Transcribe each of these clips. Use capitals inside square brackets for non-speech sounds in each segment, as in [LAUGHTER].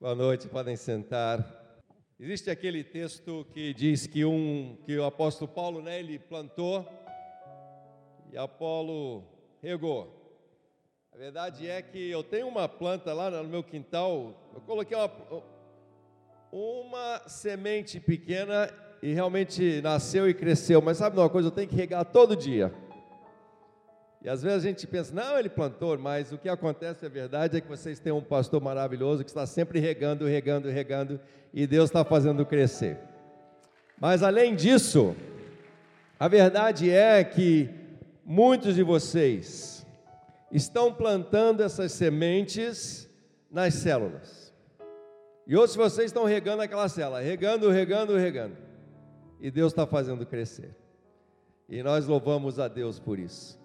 Boa noite, podem sentar. Existe aquele texto que diz que um que o apóstolo Paulo, né, ele plantou e Apolo regou. A verdade é que eu tenho uma planta lá no meu quintal, eu coloquei uma, uma semente pequena e realmente nasceu e cresceu, mas sabe uma coisa, eu tenho que regar todo dia. E às vezes a gente pensa, não, ele plantou, mas o que acontece, a verdade, é que vocês têm um pastor maravilhoso que está sempre regando, regando, regando, e Deus está fazendo crescer. Mas além disso, a verdade é que muitos de vocês estão plantando essas sementes nas células. E outros de vocês estão regando aquela célula, regando, regando, regando. E Deus está fazendo crescer. E nós louvamos a Deus por isso.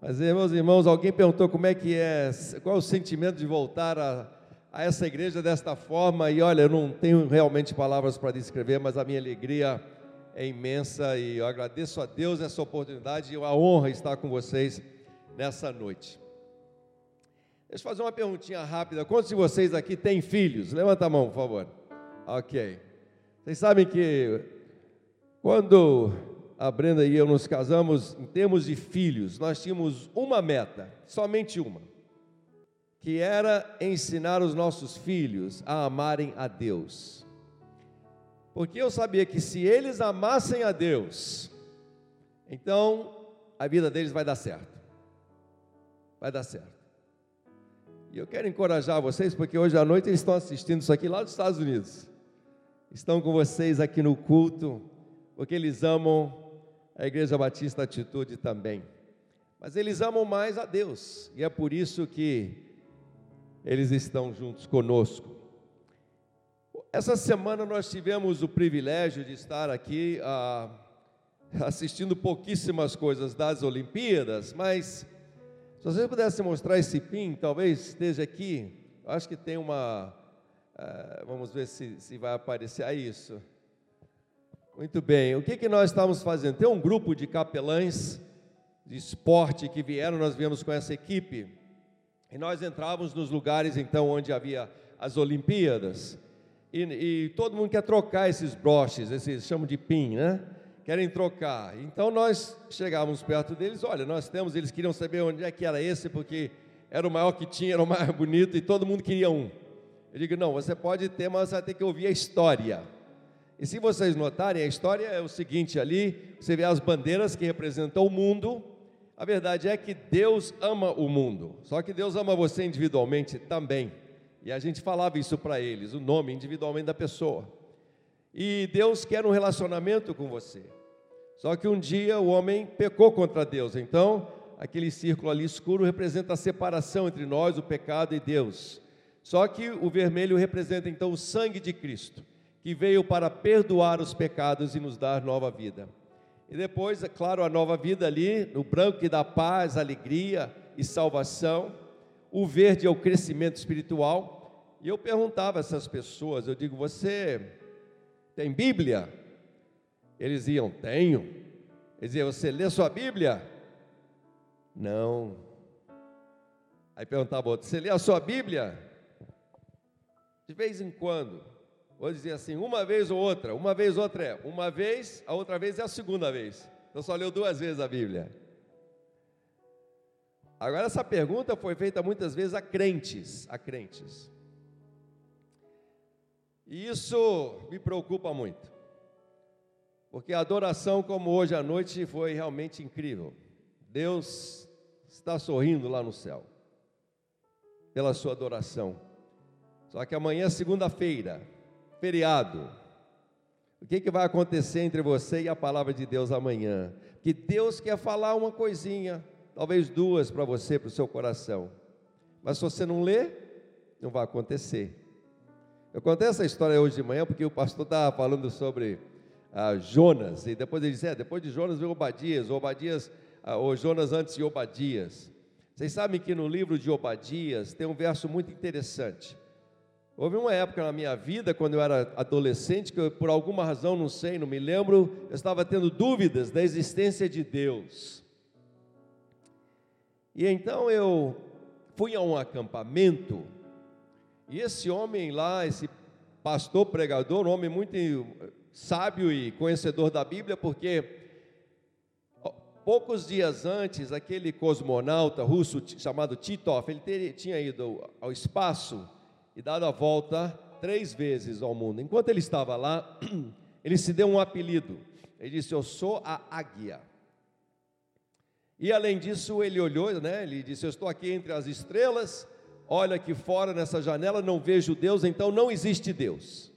Mas, meus irmãos, alguém perguntou como é que é, qual é o sentimento de voltar a, a essa igreja desta forma, e olha, eu não tenho realmente palavras para descrever, mas a minha alegria é imensa e eu agradeço a Deus essa oportunidade e a honra estar com vocês nessa noite. Deixa eu fazer uma perguntinha rápida. Quantos de vocês aqui têm filhos? Levanta a mão, por favor. Ok. Vocês sabem que quando a Brenda e eu nos casamos, em termos de filhos, nós tínhamos uma meta, somente uma, que era ensinar os nossos filhos a amarem a Deus. Porque eu sabia que se eles amassem a Deus, então a vida deles vai dar certo. Vai dar certo. E eu quero encorajar vocês, porque hoje à noite eles estão assistindo isso aqui lá dos Estados Unidos. Estão com vocês aqui no culto, porque eles amam a Igreja Batista Atitude também. Mas eles amam mais a Deus, e é por isso que eles estão juntos conosco. Essa semana nós tivemos o privilégio de estar aqui ah, assistindo pouquíssimas coisas das Olimpíadas, mas se vocês pudessem mostrar esse pin, talvez esteja aqui. acho que tem uma. Ah, vamos ver se, se vai aparecer. Ah, isso. Muito bem, o que, que nós estamos fazendo? Tem um grupo de capelães de esporte que vieram, nós viemos com essa equipe, e nós entrávamos nos lugares então onde havia as Olimpíadas, e, e todo mundo quer trocar esses broches, esses chamam de pin, né? Querem trocar. Então nós chegávamos perto deles, olha, nós temos, eles queriam saber onde é que era esse, porque era o maior que tinha, era o mais bonito, e todo mundo queria um. Eu digo, não, você pode ter, mas você vai ter que ouvir a história. E se vocês notarem, a história é o seguinte: ali você vê as bandeiras que representam o mundo. A verdade é que Deus ama o mundo, só que Deus ama você individualmente também. E a gente falava isso para eles, o nome individualmente da pessoa. E Deus quer um relacionamento com você. Só que um dia o homem pecou contra Deus, então aquele círculo ali escuro representa a separação entre nós, o pecado e Deus. Só que o vermelho representa então o sangue de Cristo que veio para perdoar os pecados e nos dar nova vida. E depois, é claro, a nova vida ali, no branco que dá paz, alegria e salvação. O verde é o crescimento espiritual. E eu perguntava a essas pessoas, eu digo, você tem Bíblia? Eles iam, tenho. Eles diziam, você lê sua Bíblia? Não. Aí perguntava outro, você lê a sua Bíblia? De vez em quando. Vou dizer assim, uma vez ou outra. Uma vez ou outra é uma vez, a outra vez é a segunda vez. Então só leu duas vezes a Bíblia. Agora essa pergunta foi feita muitas vezes a crentes, a crentes. E isso me preocupa muito. Porque a adoração como hoje à noite foi realmente incrível. Deus está sorrindo lá no céu pela sua adoração. Só que amanhã é segunda-feira feriado. O que, que vai acontecer entre você e a palavra de Deus amanhã? Que Deus quer falar uma coisinha, talvez duas para você, para o seu coração. Mas se você não ler, não vai acontecer. Eu contei essa história hoje de manhã porque o pastor estava falando sobre ah, Jonas, e depois ele disse: é, depois de Jonas veio Obadias, Obadias, ah, ou Jonas antes de Obadias. Vocês sabem que no livro de Obadias tem um verso muito interessante. Houve uma época na minha vida, quando eu era adolescente, que eu, por alguma razão, não sei, não me lembro, eu estava tendo dúvidas da existência de Deus. E então eu fui a um acampamento, E esse homem lá, esse pastor pregador, um homem muito sábio e conhecedor da Bíblia, porque poucos dias antes, aquele cosmonauta russo chamado Titov, ele tinha ido ao espaço e dado a volta três vezes ao mundo. Enquanto ele estava lá, [CLEARS THROAT] ele se deu um apelido. Ele disse: Eu sou a águia. E além disso, ele olhou, né? Ele disse: Eu estou aqui entre as estrelas. Olha aqui fora nessa janela, não vejo Deus, então não existe Deus.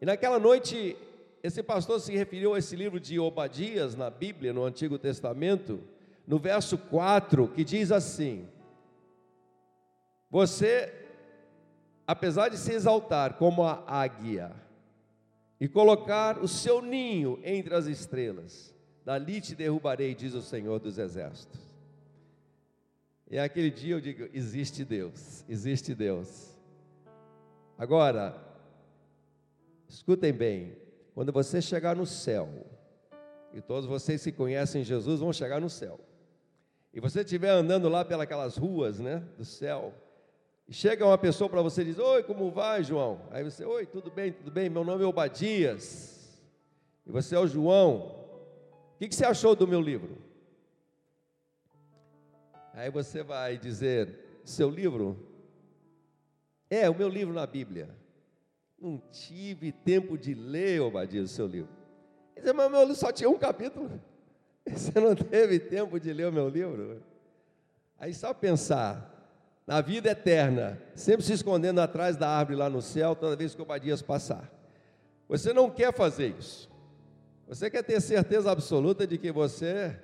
E naquela noite, esse pastor se referiu a esse livro de Obadias na Bíblia, no Antigo Testamento, no verso 4, que diz assim: Você, apesar de se exaltar como a águia e colocar o seu ninho entre as estrelas, dali te derrubarei, diz o Senhor dos Exércitos. E aquele dia eu digo: existe Deus, existe Deus. Agora, Escutem bem, quando você chegar no céu, e todos vocês que conhecem Jesus vão chegar no céu, e você estiver andando lá pelas ruas né, do céu, chega uma pessoa para você e diz: Oi, como vai, João? Aí você, Oi, tudo bem, tudo bem, meu nome é Obadias, e você é o João. O que, que você achou do meu livro? Aí você vai dizer: Seu livro? É, o meu livro na Bíblia. Não tive tempo de ler, Obadias, o seu livro. Ele disse, mas meu livro só tinha um capítulo. [LAUGHS] Você não teve tempo de ler o meu livro? Aí só pensar na vida eterna, sempre se escondendo atrás da árvore lá no céu, toda vez que o Obadias passar. Você não quer fazer isso. Você quer ter certeza absoluta de que você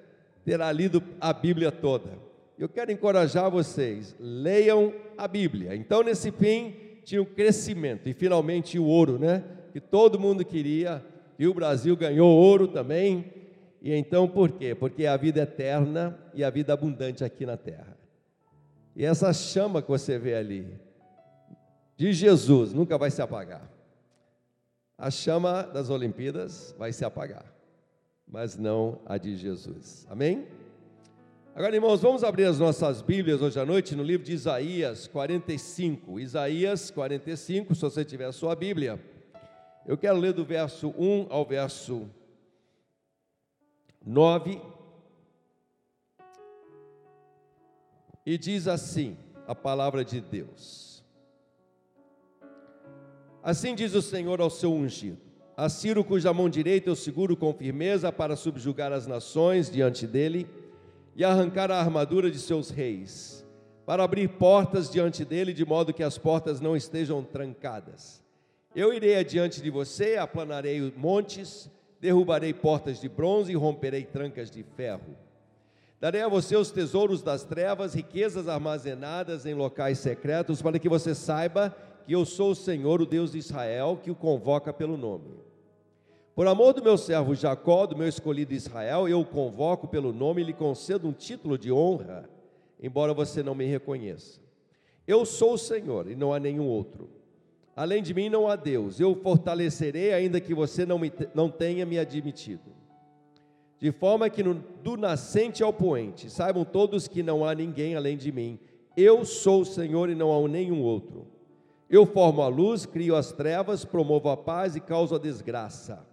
terá lido a Bíblia toda. Eu quero encorajar vocês, leiam a Bíblia. Então, nesse fim, tinha o crescimento e finalmente o ouro, né? Que todo mundo queria, e o Brasil ganhou ouro também. E então por quê? Porque é a vida eterna e a vida abundante aqui na terra. E essa chama que você vê ali, de Jesus, nunca vai se apagar. A chama das Olimpíadas vai se apagar, mas não a de Jesus. Amém? Agora, irmãos, vamos abrir as nossas Bíblias hoje à noite no livro de Isaías 45. Isaías 45, se você tiver a sua Bíblia. Eu quero ler do verso 1 ao verso 9. E diz assim a palavra de Deus: Assim diz o Senhor ao seu ungido, a Ciro, cuja mão direita eu seguro com firmeza para subjugar as nações diante dele e arrancar a armadura de seus reis, para abrir portas diante dele, de modo que as portas não estejam trancadas. Eu irei adiante de você, aplanarei montes, derrubarei portas de bronze e romperei trancas de ferro. Darei a você os tesouros das trevas, riquezas armazenadas em locais secretos, para que você saiba que eu sou o Senhor, o Deus de Israel, que o convoca pelo nome. Por amor do meu servo Jacó, do meu escolhido Israel, eu o convoco pelo nome e lhe concedo um título de honra, embora você não me reconheça. Eu sou o Senhor e não há nenhum outro. Além de mim não há Deus. Eu fortalecerei, ainda que você não, me, não tenha me admitido. De forma que no, do nascente ao poente, saibam todos que não há ninguém além de mim. Eu sou o Senhor e não há nenhum outro. Eu formo a luz, crio as trevas, promovo a paz e causo a desgraça.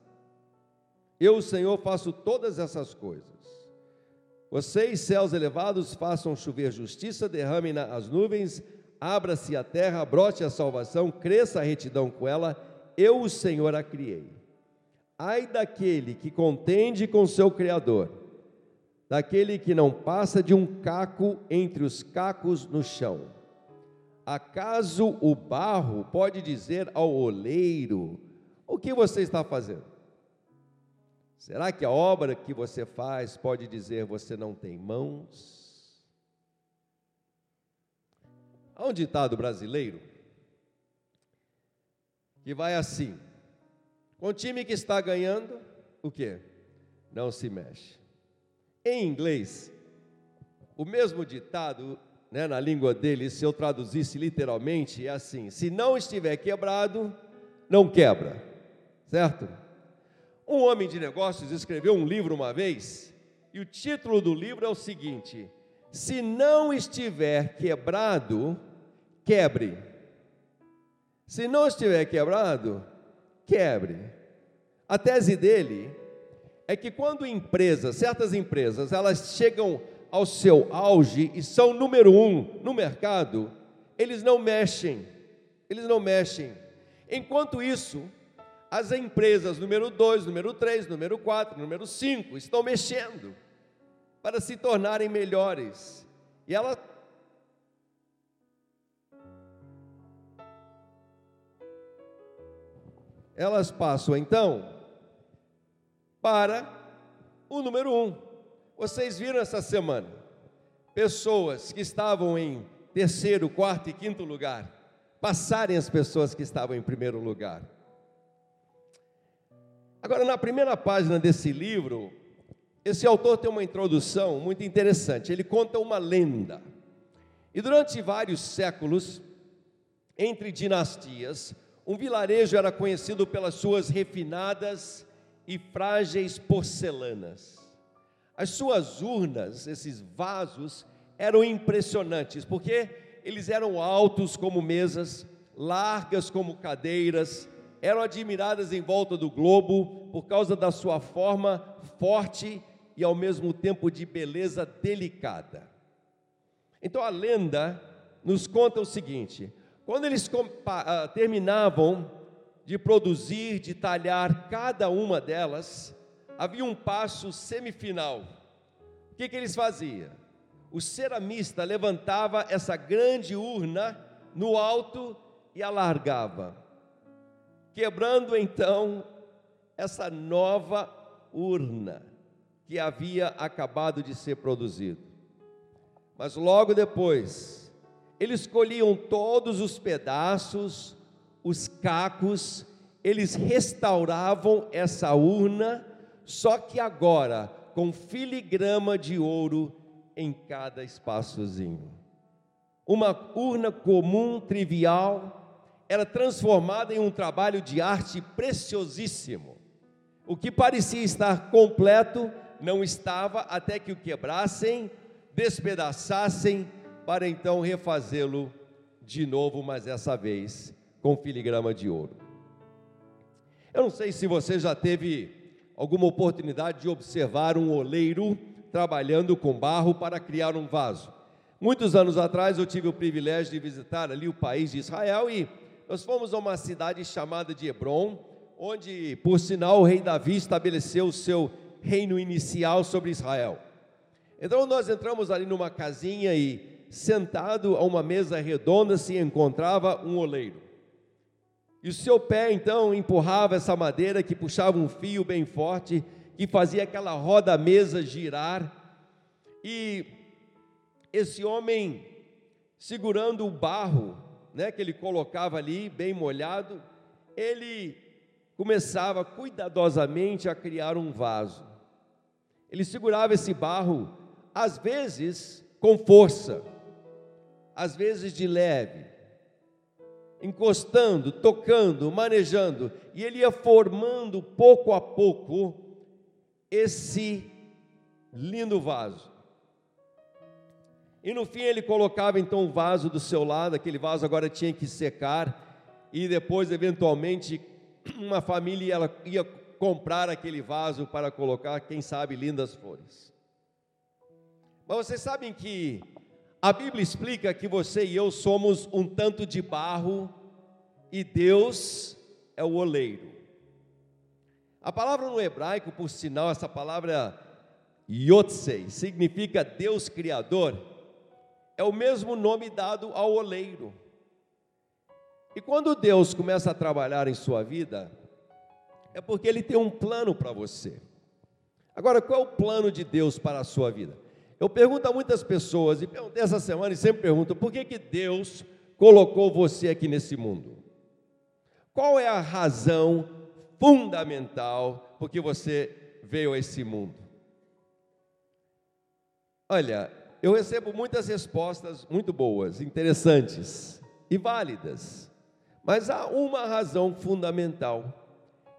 Eu, Senhor, faço todas essas coisas. Vocês, céus elevados, façam chover justiça, derramem as nuvens, abra-se a terra, brote a salvação, cresça a retidão com ela. Eu, o Senhor, a criei. Ai daquele que contende com seu Criador, daquele que não passa de um caco entre os cacos no chão. Acaso o barro pode dizer ao oleiro: O que você está fazendo? Será que a obra que você faz pode dizer você não tem mãos? Há um ditado brasileiro que vai assim: o time que está ganhando, o que? Não se mexe. Em inglês, o mesmo ditado, né, na língua dele, se eu traduzisse literalmente, é assim: se não estiver quebrado, não quebra, certo? Um homem de negócios escreveu um livro uma vez, e o título do livro é o seguinte: Se não estiver quebrado, quebre. Se não estiver quebrado, quebre. A tese dele é que quando empresas, certas empresas, elas chegam ao seu auge e são número um no mercado, eles não mexem, eles não mexem. Enquanto isso, as empresas número 2, número 3, número 4, número 5 estão mexendo para se tornarem melhores. E ela elas passam então para o número um. Vocês viram essa semana pessoas que estavam em terceiro, quarto e quinto lugar passarem as pessoas que estavam em primeiro lugar. Agora, na primeira página desse livro, esse autor tem uma introdução muito interessante. Ele conta uma lenda. E durante vários séculos, entre dinastias, um vilarejo era conhecido pelas suas refinadas e frágeis porcelanas. As suas urnas, esses vasos, eram impressionantes, porque eles eram altos como mesas, largas como cadeiras, eram admiradas em volta do globo por causa da sua forma forte e ao mesmo tempo de beleza delicada. Então a lenda nos conta o seguinte: quando eles ah, terminavam de produzir, de talhar cada uma delas, havia um passo semifinal. O que, que eles faziam? O ceramista levantava essa grande urna no alto e alargava, quebrando então essa nova urna que havia acabado de ser produzido. Mas logo depois, eles colhiam todos os pedaços, os cacos, eles restauravam essa urna, só que agora com filigrama de ouro em cada espaçozinho. Uma urna comum, trivial, era transformada em um trabalho de arte preciosíssimo. O que parecia estar completo não estava até que o quebrassem, despedaçassem para então refazê-lo de novo, mas dessa vez com filigrama de ouro. Eu não sei se você já teve alguma oportunidade de observar um oleiro trabalhando com barro para criar um vaso. Muitos anos atrás eu tive o privilégio de visitar ali o país de Israel e nós fomos a uma cidade chamada de Hebron, onde, por sinal, o rei Davi estabeleceu o seu reino inicial sobre Israel. Então nós entramos ali numa casinha e sentado a uma mesa redonda se encontrava um oleiro. E o seu pé então empurrava essa madeira que puxava um fio bem forte, que fazia aquela roda-mesa girar. E esse homem segurando o barro, né, que ele colocava ali bem molhado, ele começava cuidadosamente a criar um vaso. Ele segurava esse barro, às vezes com força, às vezes de leve, encostando, tocando, manejando, e ele ia formando pouco a pouco esse lindo vaso. E no fim ele colocava então o vaso do seu lado, aquele vaso agora tinha que secar, e depois, eventualmente, [CLEARS THROAT] uma família ela ia comprar aquele vaso para colocar, quem sabe, lindas flores. Mas vocês sabem que a Bíblia explica que você e eu somos um tanto de barro e Deus é o oleiro. A palavra no hebraico, por sinal, essa palavra Yotsei, significa Deus Criador, é o mesmo nome dado ao oleiro. E quando Deus começa a trabalhar em sua vida, é porque Ele tem um plano para você. Agora, qual é o plano de Deus para a sua vida? Eu pergunto a muitas pessoas, e perguntei essa semana e sempre pergunto, por que, que Deus colocou você aqui nesse mundo? Qual é a razão fundamental por que você veio a esse mundo? Olha, eu recebo muitas respostas muito boas, interessantes e válidas, mas há uma razão fundamental.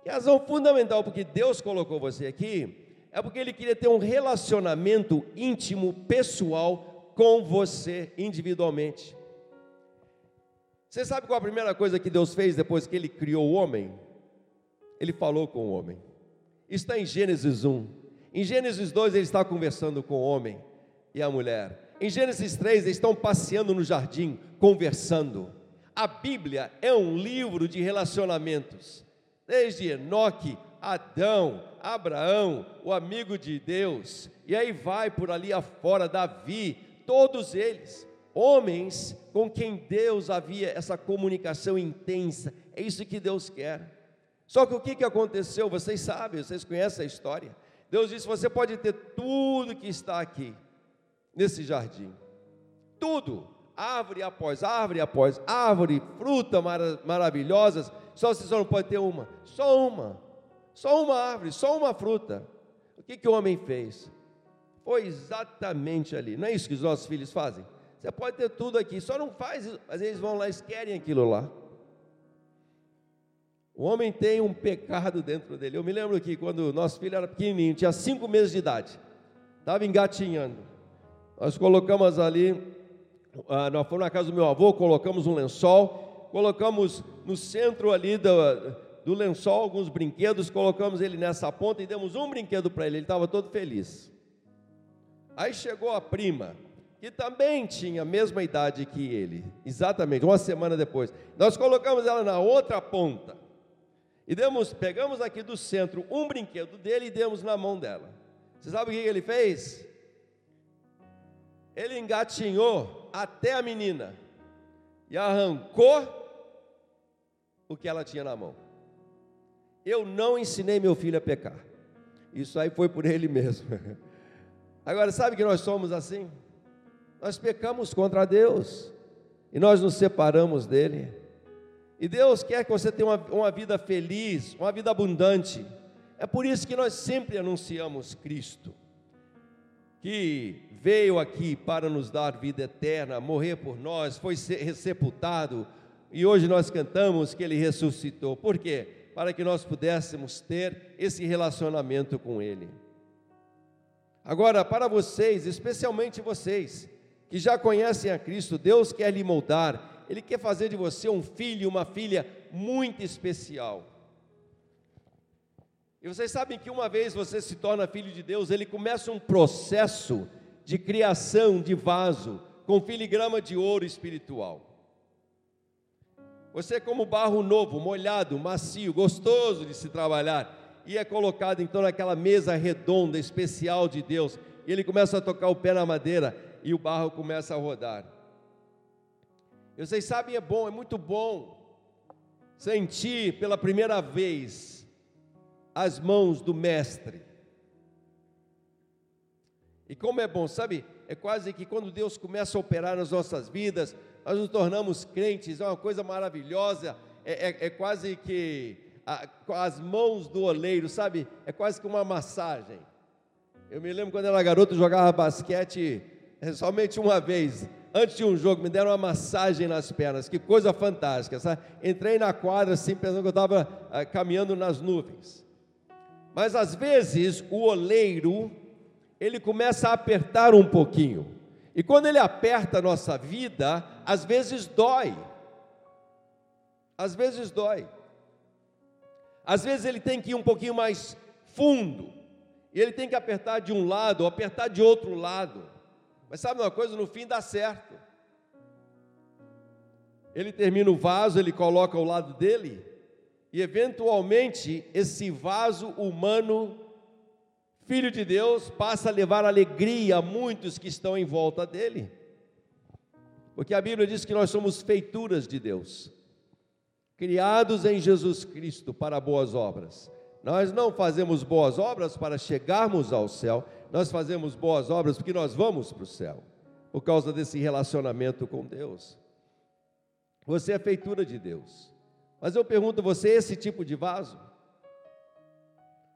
E a razão fundamental porque Deus colocou você aqui é porque ele queria ter um relacionamento íntimo, pessoal com você individualmente. Você sabe qual a primeira coisa que Deus fez depois que ele criou o homem? Ele falou com o homem. Está em Gênesis 1. Em Gênesis 2 ele está conversando com o homem e a mulher. Em Gênesis 3 eles estão passeando no jardim, conversando. A Bíblia é um livro de relacionamentos. Desde Enoque, Adão, Abraão, o amigo de Deus, e aí vai por ali afora Davi, todos eles, homens com quem Deus havia essa comunicação intensa. É isso que Deus quer. Só que o que, que aconteceu? Vocês sabem, vocês conhecem a história. Deus disse: você pode ter tudo que está aqui, nesse jardim. Tudo, árvore após árvore após árvore, fruta mar maravilhosas, só você só não pode ter uma, só uma, só uma árvore, só uma fruta. O que, que o homem fez? Foi exatamente ali. Não é isso que os nossos filhos fazem? Você pode ter tudo aqui, só não faz, mas eles vão lá e querem aquilo lá. O homem tem um pecado dentro dele. Eu me lembro que quando nosso filho era pequenininho, tinha cinco meses de idade, estava engatinhando. Nós colocamos ali, ah, nós fomos na casa do meu avô, colocamos um lençol, colocamos no centro ali do, do lençol alguns brinquedos, colocamos ele nessa ponta e demos um brinquedo para ele, ele estava todo feliz. Aí chegou a prima, que também tinha a mesma idade que ele, exatamente, uma semana depois. Nós colocamos ela na outra ponta. E demos, pegamos aqui do centro um brinquedo dele e demos na mão dela. Você sabe o que ele fez? Ele engatinhou até a menina e arrancou o que ela tinha na mão. Eu não ensinei meu filho a pecar. Isso aí foi por ele mesmo. [LAUGHS] Agora, sabe que nós somos assim? Nós pecamos contra Deus e nós nos separamos dele. E Deus quer que você tenha uma, uma vida feliz, uma vida abundante. É por isso que nós sempre anunciamos Cristo, que veio aqui para nos dar vida eterna, morrer por nós, foi sepultado, e hoje nós cantamos que ele ressuscitou. Por quê? Para que nós pudéssemos ter esse relacionamento com ele. Agora, para vocês, especialmente vocês que já conhecem a Cristo, Deus quer lhe moldar ele quer fazer de você um filho, uma filha muito especial. E vocês sabem que uma vez você se torna filho de Deus, ele começa um processo de criação de vaso com filigrama de ouro espiritual. Você, é como barro novo, molhado, macio, gostoso de se trabalhar, e é colocado então naquela mesa redonda especial de Deus, e ele começa a tocar o pé na madeira e o barro começa a rodar. E vocês sabem, é bom, é muito bom sentir pela primeira vez as mãos do Mestre. E como é bom, sabe? É quase que quando Deus começa a operar nas nossas vidas, nós nos tornamos crentes, é uma coisa maravilhosa, é, é, é quase que a, as mãos do oleiro, sabe? É quase que uma massagem. Eu me lembro quando era garoto, jogava basquete é, somente uma vez antes de um jogo, me deram uma massagem nas pernas, que coisa fantástica. Sabe? Entrei na quadra assim, pensando que eu estava ah, caminhando nas nuvens. Mas às vezes o oleiro, ele começa a apertar um pouquinho. E quando ele aperta a nossa vida, às vezes dói. Às vezes dói. Às vezes ele tem que ir um pouquinho mais fundo. E ele tem que apertar de um lado, ou apertar de outro lado. Mas sabe uma coisa? No fim dá certo. Ele termina o vaso, ele coloca ao lado dele, e eventualmente esse vaso humano, filho de Deus, passa a levar alegria a muitos que estão em volta dele. Porque a Bíblia diz que nós somos feituras de Deus, criados em Jesus Cristo para boas obras. Nós não fazemos boas obras para chegarmos ao céu, nós fazemos boas obras porque nós vamos para o céu, por causa desse relacionamento com Deus. Você é feitura de Deus. Mas eu pergunto, você é esse tipo de vaso?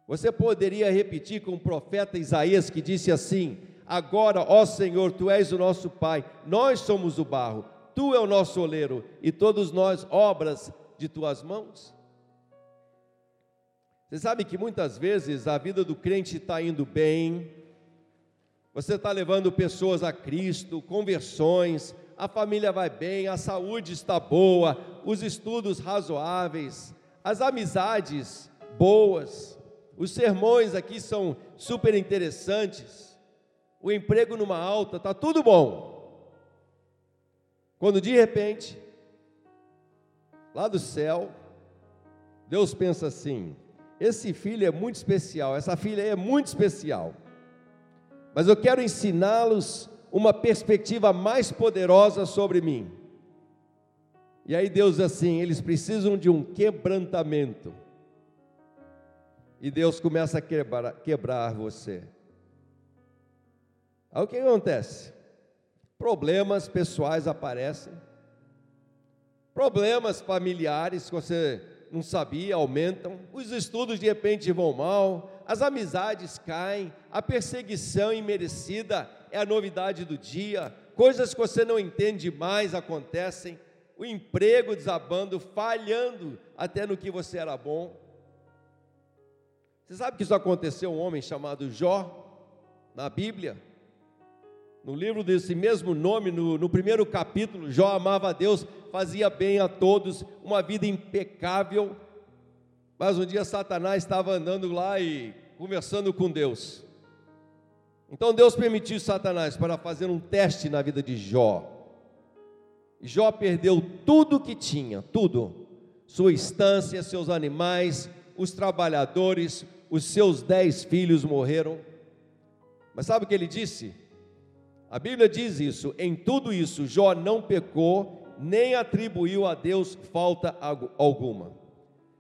Você poderia repetir com o profeta Isaías que disse assim: Agora, ó Senhor, tu és o nosso Pai, nós somos o barro, tu é o nosso oleiro e todos nós obras de tuas mãos? Você sabe que muitas vezes a vida do crente está indo bem, você está levando pessoas a Cristo, conversões, a família vai bem, a saúde está boa, os estudos razoáveis, as amizades boas, os sermões aqui são super interessantes, o emprego numa alta, está tudo bom. Quando de repente, lá do céu, Deus pensa assim: esse filho é muito especial, essa filha é muito especial, mas eu quero ensiná-los uma perspectiva mais poderosa sobre mim. E aí Deus assim: eles precisam de um quebrantamento. E Deus começa a quebrar, quebrar você. Aí o que acontece? Problemas pessoais aparecem, problemas familiares que você não sabia aumentam, os estudos de repente vão mal, as amizades caem, a perseguição imerecida é a novidade do dia, coisas que você não entende mais acontecem, o emprego desabando, falhando até no que você era bom. Você sabe que isso aconteceu um homem chamado Jó, na Bíblia? No livro desse mesmo nome, no, no primeiro capítulo, Jó amava a Deus, fazia bem a todos, uma vida impecável. Mas um dia Satanás estava andando lá e conversando com Deus. Então Deus permitiu Satanás para fazer um teste na vida de Jó. Jó perdeu tudo que tinha, tudo. Sua estância, seus animais, os trabalhadores, os seus dez filhos morreram. Mas sabe o que ele disse? A Bíblia diz isso: em tudo isso, Jó não pecou, nem atribuiu a Deus falta alguma.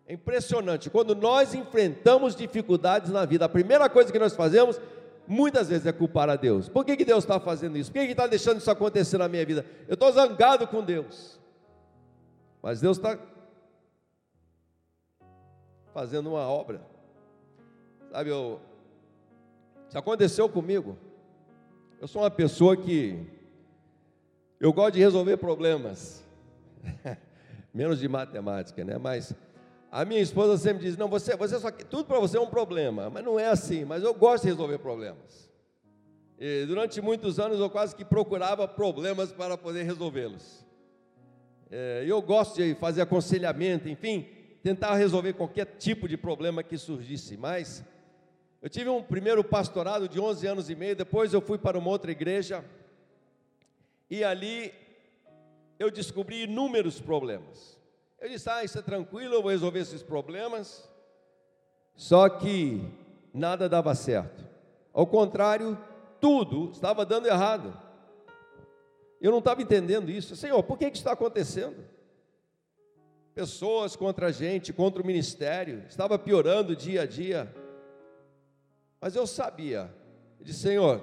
É impressionante, quando nós enfrentamos dificuldades na vida, a primeira coisa que nós fazemos muitas vezes é culpar a Deus. Por que, que Deus está fazendo isso? Por que, que está deixando isso acontecer na minha vida? Eu estou zangado com Deus. Mas Deus está fazendo uma obra. Sabe, eu, isso aconteceu comigo. Eu sou uma pessoa que eu gosto de resolver problemas. [LAUGHS] Menos de matemática, né? Mas a minha esposa sempre diz: não, você, você só tudo para você é um problema, mas não é assim. Mas eu gosto de resolver problemas. E durante muitos anos eu quase que procurava problemas para poder resolvê-los. É, eu gosto de fazer aconselhamento, enfim, tentar resolver qualquer tipo de problema que surgisse. Mas eu tive um primeiro pastorado de 11 anos e meio, depois eu fui para uma outra igreja e ali eu descobri inúmeros problemas. Eu disse: Ah, isso é tranquilo, eu vou resolver esses problemas. Só que nada dava certo. Ao contrário, tudo estava dando errado. Eu não estava entendendo isso. Senhor, por que, que isso está acontecendo? Pessoas contra a gente, contra o ministério, estava piorando dia a dia. Mas eu sabia, eu disse, Senhor,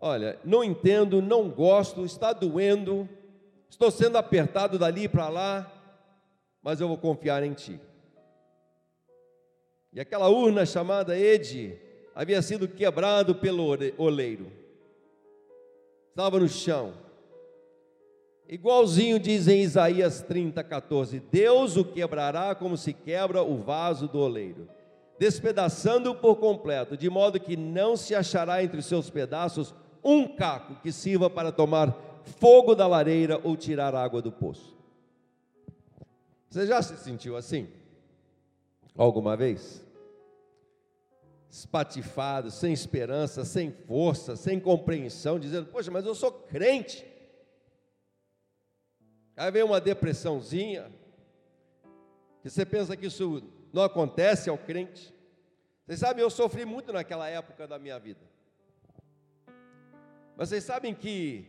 olha, não entendo, não gosto, está doendo, estou sendo apertado dali para lá, mas eu vou confiar em Ti. E aquela urna chamada Ede havia sido quebrado pelo oleiro. Estava no chão. Igualzinho diz em Isaías 30, 14: Deus o quebrará como se quebra o vaso do oleiro, despedaçando-o por completo, de modo que não se achará entre os seus pedaços um caco que sirva para tomar fogo da lareira ou tirar água do poço. Você já se sentiu assim? Alguma vez? Espatifado, sem esperança, sem força, sem compreensão, dizendo: Poxa, mas eu sou crente. Aí vem uma depressãozinha, que você pensa que isso não acontece ao crente. Vocês sabem, eu sofri muito naquela época da minha vida. Mas vocês sabem que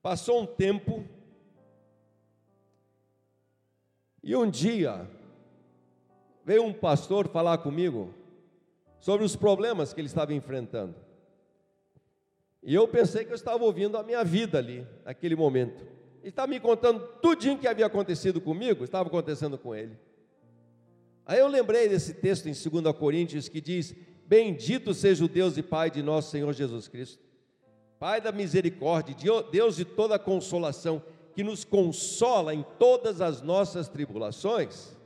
passou um tempo E um dia, veio um pastor falar comigo sobre os problemas que ele estava enfrentando. E eu pensei que eu estava ouvindo a minha vida ali, naquele momento. Ele estava me contando tudinho que havia acontecido comigo, estava acontecendo com ele. Aí eu lembrei desse texto em 2 Coríntios que diz: Bendito seja o Deus e Pai de nosso Senhor Jesus Cristo, Pai da misericórdia, Deus de toda consolação, que nos consola em todas as nossas tribulações,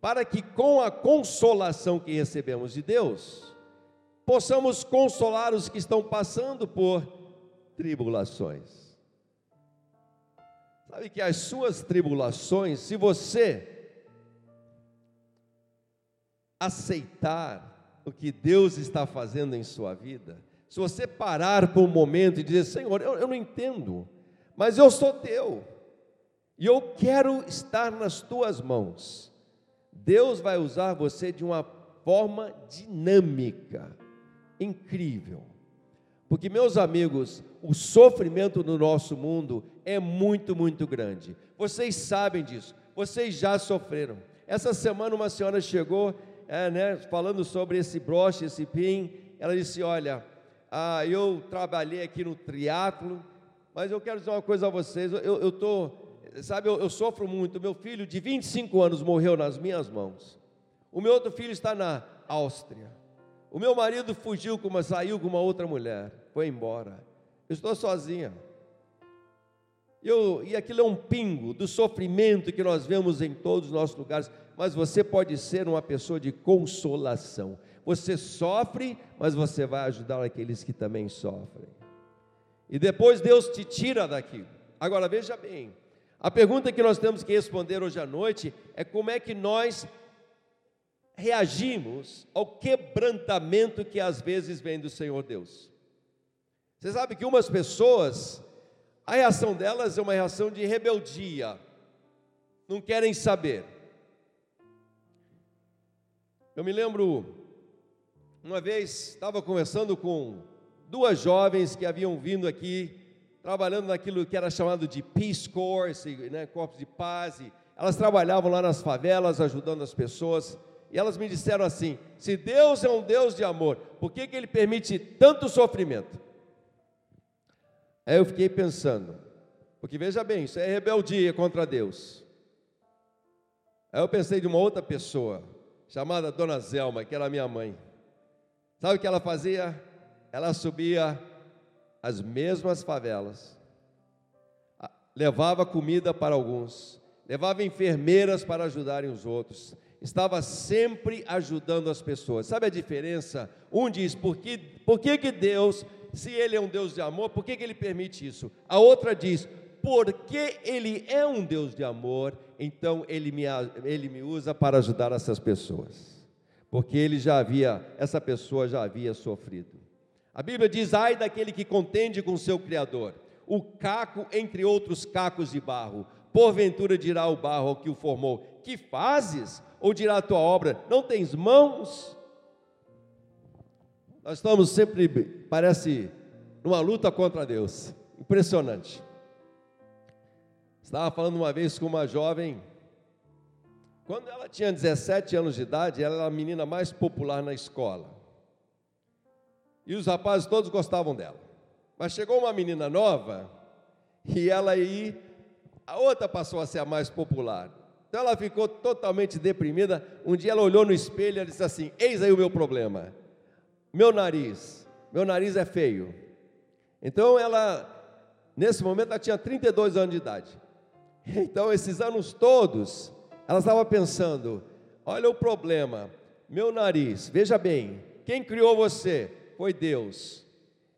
para que com a consolação que recebemos de Deus, possamos consolar os que estão passando por tribulações. Sabe que as suas tribulações, se você aceitar o que Deus está fazendo em sua vida, se você parar por um momento e dizer: Senhor, eu, eu não entendo, mas eu sou teu, e eu quero estar nas tuas mãos, Deus vai usar você de uma forma dinâmica, incrível. Porque, meus amigos, o sofrimento no nosso mundo é muito, muito grande. Vocês sabem disso, vocês já sofreram. Essa semana uma senhora chegou, é, né, falando sobre esse broche, esse pin. Ela disse: Olha, ah, eu trabalhei aqui no triatlo, mas eu quero dizer uma coisa a vocês. Eu estou, sabe, eu, eu sofro muito. Meu filho de 25 anos morreu nas minhas mãos. O meu outro filho está na Áustria. O meu marido fugiu com uma, saiu com uma outra mulher, foi embora. Eu estou sozinha. Eu, e aquilo é um pingo do sofrimento que nós vemos em todos os nossos lugares, mas você pode ser uma pessoa de consolação. Você sofre, mas você vai ajudar aqueles que também sofrem. E depois Deus te tira daquilo. Agora veja bem, a pergunta que nós temos que responder hoje à noite é como é que nós reagimos ao quebrantamento que às vezes vem do Senhor Deus. Você sabe que umas pessoas, a reação delas é uma reação de rebeldia, não querem saber. Eu me lembro, uma vez estava conversando com duas jovens que haviam vindo aqui, trabalhando naquilo que era chamado de Peace Corps, né, Corpos de Paz, elas trabalhavam lá nas favelas, ajudando as pessoas e elas me disseram assim: se Deus é um Deus de amor, por que, que Ele permite tanto sofrimento? Aí eu fiquei pensando, porque veja bem, isso é rebeldia contra Deus. Aí eu pensei de uma outra pessoa, chamada Dona Zelma, que era minha mãe. Sabe o que ela fazia? Ela subia as mesmas favelas, levava comida para alguns, levava enfermeiras para ajudarem os outros, estava sempre ajudando as pessoas. Sabe a diferença? Um diz, por que, por que, que Deus, se Ele é um Deus de amor, por que, que Ele permite isso? A outra diz, porque Ele é um Deus de amor, então Ele me, ele me usa para ajudar essas pessoas. Porque Ele já havia, essa pessoa já havia sofrido. A Bíblia diz, ai daquele que contende com seu Criador, o caco entre outros cacos de barro, porventura dirá o barro ao que o formou, que fazes? ou dirá a tua obra: Não tens mãos? Nós estamos sempre, parece, numa luta contra Deus. Impressionante. Estava falando uma vez com uma jovem. Quando ela tinha 17 anos de idade, ela era a menina mais popular na escola. E os rapazes todos gostavam dela. Mas chegou uma menina nova e ela aí, a outra passou a ser a mais popular. Então ela ficou totalmente deprimida. Um dia ela olhou no espelho e disse assim: Eis aí o meu problema. Meu nariz. Meu nariz é feio. Então ela, nesse momento, ela tinha 32 anos de idade. Então, esses anos todos, ela estava pensando: olha o problema, meu nariz, veja bem, quem criou você? Foi Deus.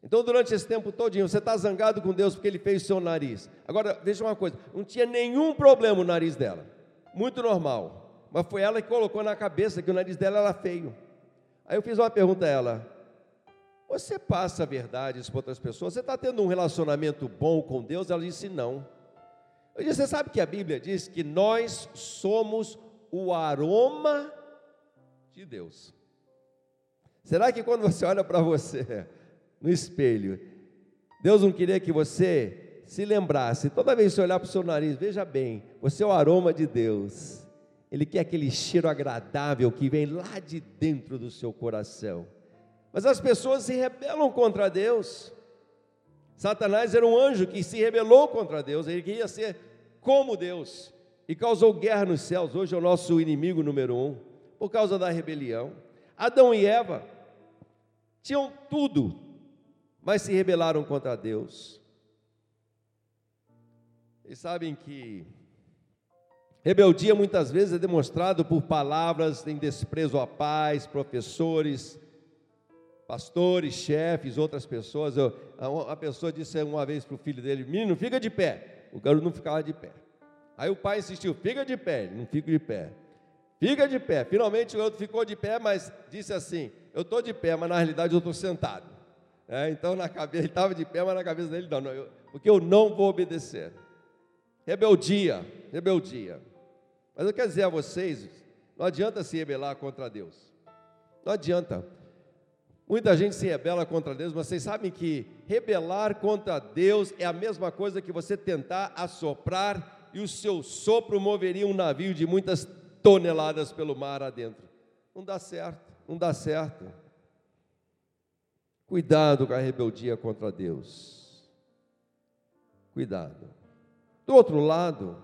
Então, durante esse tempo todinho, você está zangado com Deus porque Ele fez o seu nariz. Agora, veja uma coisa: não tinha nenhum problema o nariz dela muito normal. Mas foi ela que colocou na cabeça que o nariz dela era feio. Aí eu fiz uma pergunta a ela: Você passa verdades para outras pessoas? Você está tendo um relacionamento bom com Deus? Ela disse: Não. Eu disse: Você sabe que a Bíblia diz que nós somos o aroma de Deus. Será que quando você olha para você [LAUGHS] no espelho, Deus não queria que você se lembrasse, toda vez que você olhar para o seu nariz, veja bem, você é o aroma de Deus. Ele quer aquele cheiro agradável que vem lá de dentro do seu coração. Mas as pessoas se rebelam contra Deus. Satanás era um anjo que se rebelou contra Deus, ele queria ser como Deus e causou guerra nos céus. Hoje é o nosso inimigo número um, por causa da rebelião. Adão e Eva tinham tudo, mas se rebelaram contra Deus. Vocês sabem que rebeldia muitas vezes é demonstrado por palavras em desprezo à paz, professores, pastores, chefes, outras pessoas. Eu, a pessoa disse uma vez para o filho dele: Menino, fica de pé. o garoto não ficava de pé. Aí o pai insistiu: fica de pé, ele não fica de pé. Fica de pé. Finalmente o outro ficou de pé, mas disse assim: Eu estou de pé, mas na realidade eu estou sentado. É, então na cabeça, ele estava de pé, mas na cabeça dele não, não eu, porque eu não vou obedecer. Rebeldia, rebeldia. Mas eu quero dizer a vocês: não adianta se rebelar contra Deus. Não adianta. Muita gente se rebela contra Deus, mas vocês sabem que rebelar contra Deus é a mesma coisa que você tentar assoprar e o seu sopro moveria um navio de muitas toneladas pelo mar adentro. Não dá certo, não dá certo. Cuidado com a rebeldia contra Deus. Cuidado. Do outro lado,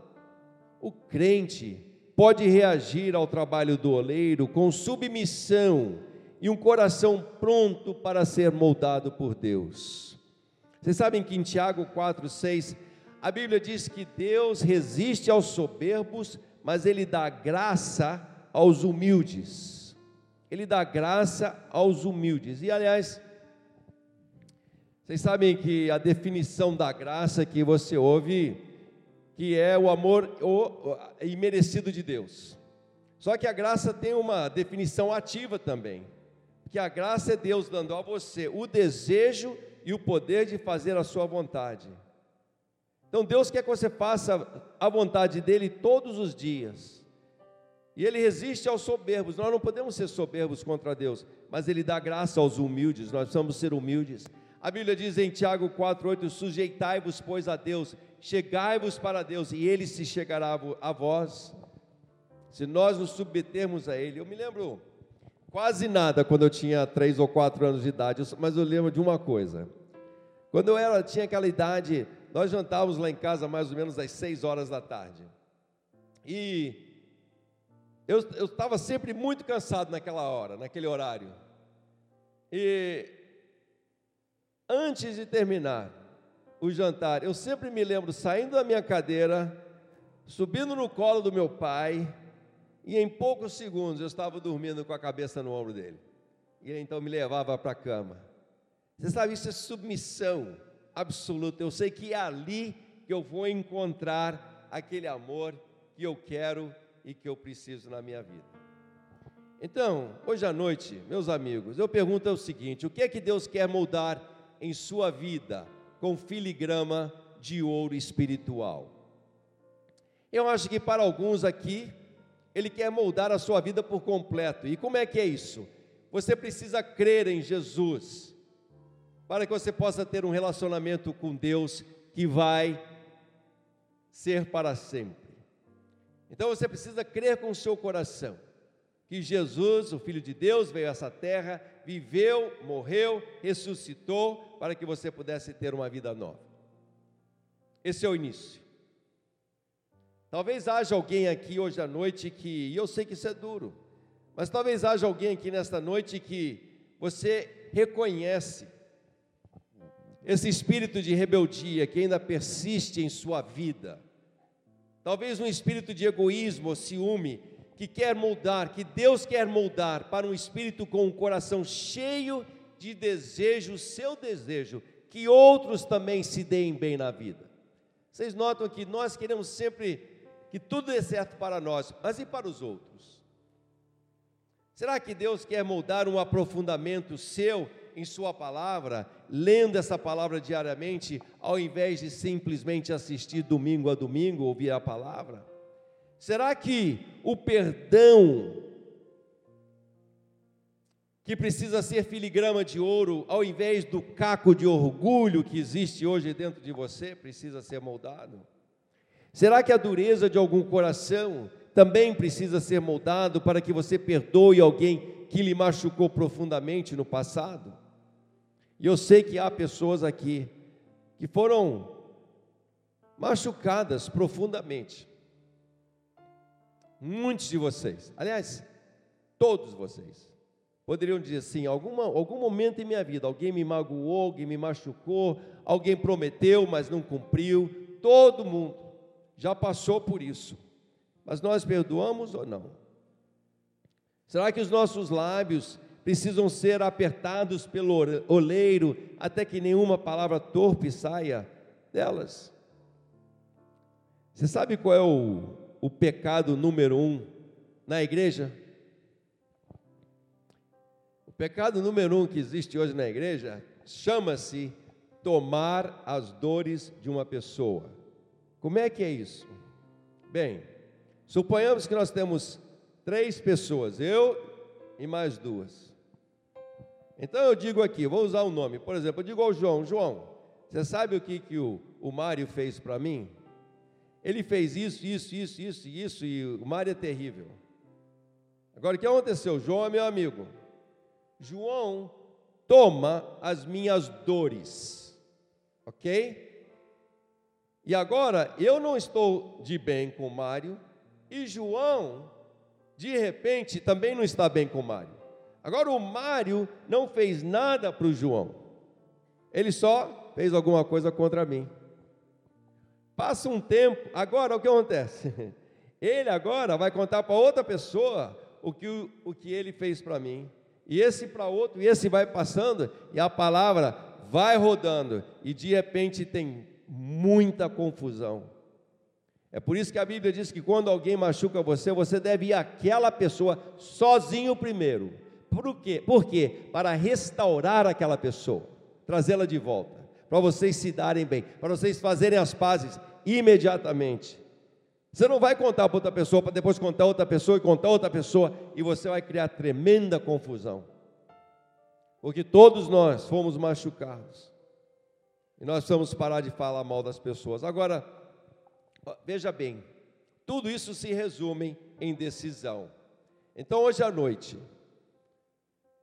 o crente pode reagir ao trabalho do oleiro com submissão e um coração pronto para ser moldado por Deus. Vocês sabem que em Tiago 4,6 a Bíblia diz que Deus resiste aos soberbos, mas Ele dá graça aos humildes. Ele dá graça aos humildes. E aliás, vocês sabem que a definição da graça que você ouve, que é o amor imerecido de Deus. Só que a graça tem uma definição ativa também que a graça é Deus dando a você o desejo e o poder de fazer a sua vontade. Então Deus quer que você faça a vontade dele todos os dias. E ele resiste aos soberbos. Nós não podemos ser soberbos contra Deus, mas ele dá graça aos humildes. Nós precisamos ser humildes. A Bíblia diz em Tiago 4:8: Sujeitai-vos, pois, a Deus, chegai-vos para Deus, e ele se chegará a vós. Se nós nos submetermos a ele. Eu me lembro quase nada quando eu tinha três ou quatro anos de idade, mas eu lembro de uma coisa. Quando eu era, tinha aquela idade, nós jantávamos lá em casa mais ou menos às seis horas da tarde. E eu estava sempre muito cansado naquela hora, naquele horário. E antes de terminar o jantar, eu sempre me lembro saindo da minha cadeira, subindo no colo do meu pai, e em poucos segundos eu estava dormindo com a cabeça no ombro dele. E ele então me levava para a cama. Você sabe, isso é submissão absoluta. Eu sei que é ali que eu vou encontrar aquele amor que eu quero e que eu preciso na minha vida. Então, hoje à noite, meus amigos, eu pergunto o seguinte: o que é que Deus quer moldar em sua vida com filigrama de ouro espiritual? Eu acho que para alguns aqui, ele quer moldar a sua vida por completo. E como é que é isso? Você precisa crer em Jesus para que você possa ter um relacionamento com Deus que vai ser para sempre. Então você precisa crer com o seu coração que Jesus, o Filho de Deus, veio a essa terra, viveu, morreu, ressuscitou para que você pudesse ter uma vida nova. Esse é o início. Talvez haja alguém aqui hoje à noite que, e eu sei que isso é duro, mas talvez haja alguém aqui nesta noite que você reconhece esse espírito de rebeldia que ainda persiste em sua vida. Talvez um espírito de egoísmo ciúme que quer moldar, que Deus quer moldar para um espírito com um coração cheio de desejo, seu desejo, que outros também se deem bem na vida. Vocês notam que nós queremos sempre que tudo dê certo para nós, mas e para os outros? Será que Deus quer moldar um aprofundamento seu em Sua palavra, lendo essa palavra diariamente, ao invés de simplesmente assistir domingo a domingo, ouvir a palavra? Será que o perdão que precisa ser filigrama de ouro, ao invés do caco de orgulho que existe hoje dentro de você, precisa ser moldado? Será que a dureza de algum coração também precisa ser moldado para que você perdoe alguém que lhe machucou profundamente no passado? E eu sei que há pessoas aqui que foram machucadas profundamente. Muitos de vocês, aliás, todos vocês, poderiam dizer assim: alguma, algum momento em minha vida, alguém me magoou, alguém me machucou, alguém prometeu, mas não cumpriu. Todo mundo já passou por isso, mas nós perdoamos ou não? Será que os nossos lábios precisam ser apertados pelo oleiro até que nenhuma palavra torpe saia delas? Você sabe qual é o, o pecado número um na igreja? O pecado número um que existe hoje na igreja chama-se tomar as dores de uma pessoa. Como é que é isso? Bem, suponhamos que nós temos três pessoas, eu e mais duas. Então eu digo aqui, vou usar um nome, por exemplo, eu digo ao João: João, você sabe o que, que o, o Mário fez para mim? Ele fez isso, isso, isso, isso, isso, e o Mário é terrível. Agora o que aconteceu? João é meu amigo. João toma as minhas dores, ok? E agora eu não estou de bem com Mário, e João, de repente, também não está bem com Mário. Agora o Mário não fez nada para o João, ele só fez alguma coisa contra mim. Passa um tempo, agora o que acontece? [LAUGHS] Ele agora vai contar para outra pessoa o que, o que ele fez para mim e esse para outro, e esse vai passando, e a palavra vai rodando, e de repente tem muita confusão. É por isso que a Bíblia diz que quando alguém machuca você, você deve ir àquela pessoa sozinho primeiro. Por quê? Por quê? Para restaurar aquela pessoa, trazê-la de volta, para vocês se darem bem, para vocês fazerem as pazes imediatamente. Você não vai contar para outra pessoa, para depois contar outra pessoa e contar outra pessoa, e você vai criar tremenda confusão. Porque todos nós fomos machucados. E nós precisamos parar de falar mal das pessoas. Agora, veja bem, tudo isso se resume em decisão. Então, hoje à noite,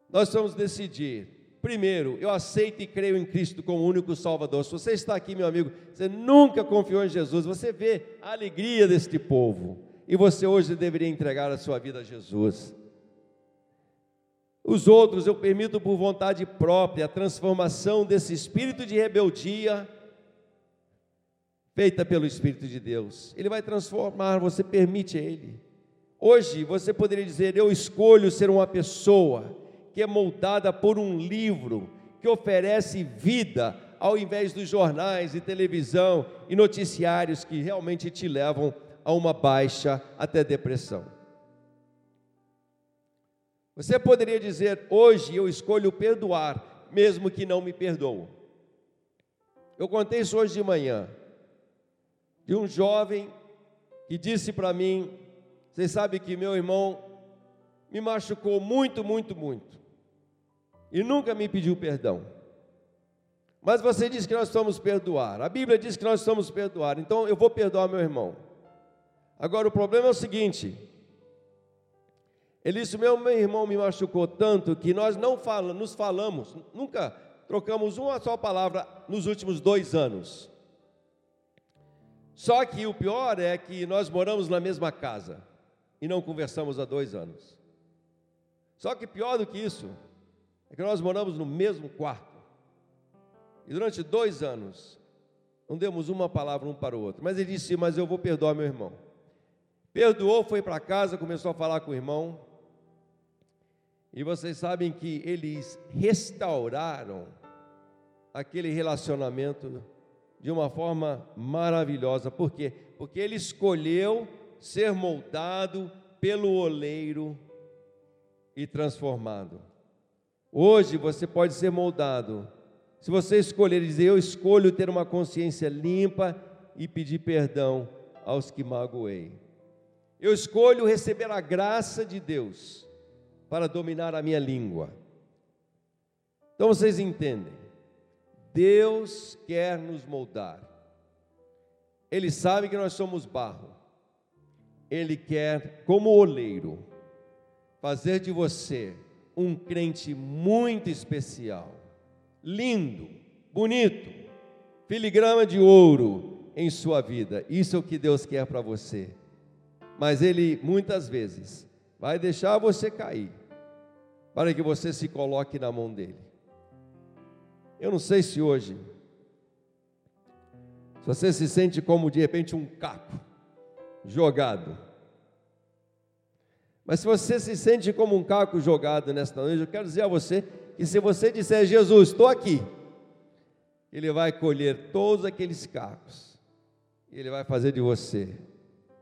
nós vamos decidir Primeiro, eu aceito e creio em Cristo como único Salvador. Se você está aqui, meu amigo, você nunca confiou em Jesus, você vê a alegria deste povo, e você hoje deveria entregar a sua vida a Jesus. Os outros, eu permito por vontade própria a transformação desse espírito de rebeldia, feita pelo Espírito de Deus. Ele vai transformar, você permite a Ele. Hoje você poderia dizer: Eu escolho ser uma pessoa que é moldada por um livro que oferece vida, ao invés dos jornais e televisão e noticiários que realmente te levam a uma baixa até depressão. Você poderia dizer: hoje eu escolho perdoar, mesmo que não me perdoou. Eu contei isso hoje de manhã, de um jovem que disse para mim: Vocês sabem que meu irmão me machucou muito, muito, muito e nunca me pediu perdão. Mas você diz que nós somos perdoar. A Bíblia diz que nós somos perdoar. Então eu vou perdoar meu irmão. Agora o problema é o seguinte: ele disse: meu, meu irmão me machucou tanto que nós não fala, nos falamos, nunca trocamos uma só palavra nos últimos dois anos. Só que o pior é que nós moramos na mesma casa e não conversamos há dois anos. Só que pior do que isso, é que nós moramos no mesmo quarto. E durante dois anos, não demos uma palavra um para o outro. Mas ele disse: Mas eu vou perdoar meu irmão. Perdoou, foi para casa, começou a falar com o irmão. E vocês sabem que eles restauraram aquele relacionamento de uma forma maravilhosa. Por quê? Porque ele escolheu ser moldado pelo oleiro e transformado. Hoje você pode ser moldado. Se você escolher dizer, eu escolho ter uma consciência limpa e pedir perdão aos que magoei. Eu escolho receber a graça de Deus para dominar a minha língua. Então vocês entendem. Deus quer nos moldar. Ele sabe que nós somos barro. Ele quer, como oleiro, fazer de você um crente muito especial, lindo, bonito, filigrama de ouro em sua vida. Isso é o que Deus quer para você. Mas Ele muitas vezes vai deixar você cair, para que você se coloque na mão dele. Eu não sei se hoje, se você se sente como de repente um caco jogado mas se você se sente como um caco jogado nesta noite, eu quero dizer a você que se você disser, Jesus, estou aqui, Ele vai colher todos aqueles cacos e Ele vai fazer de você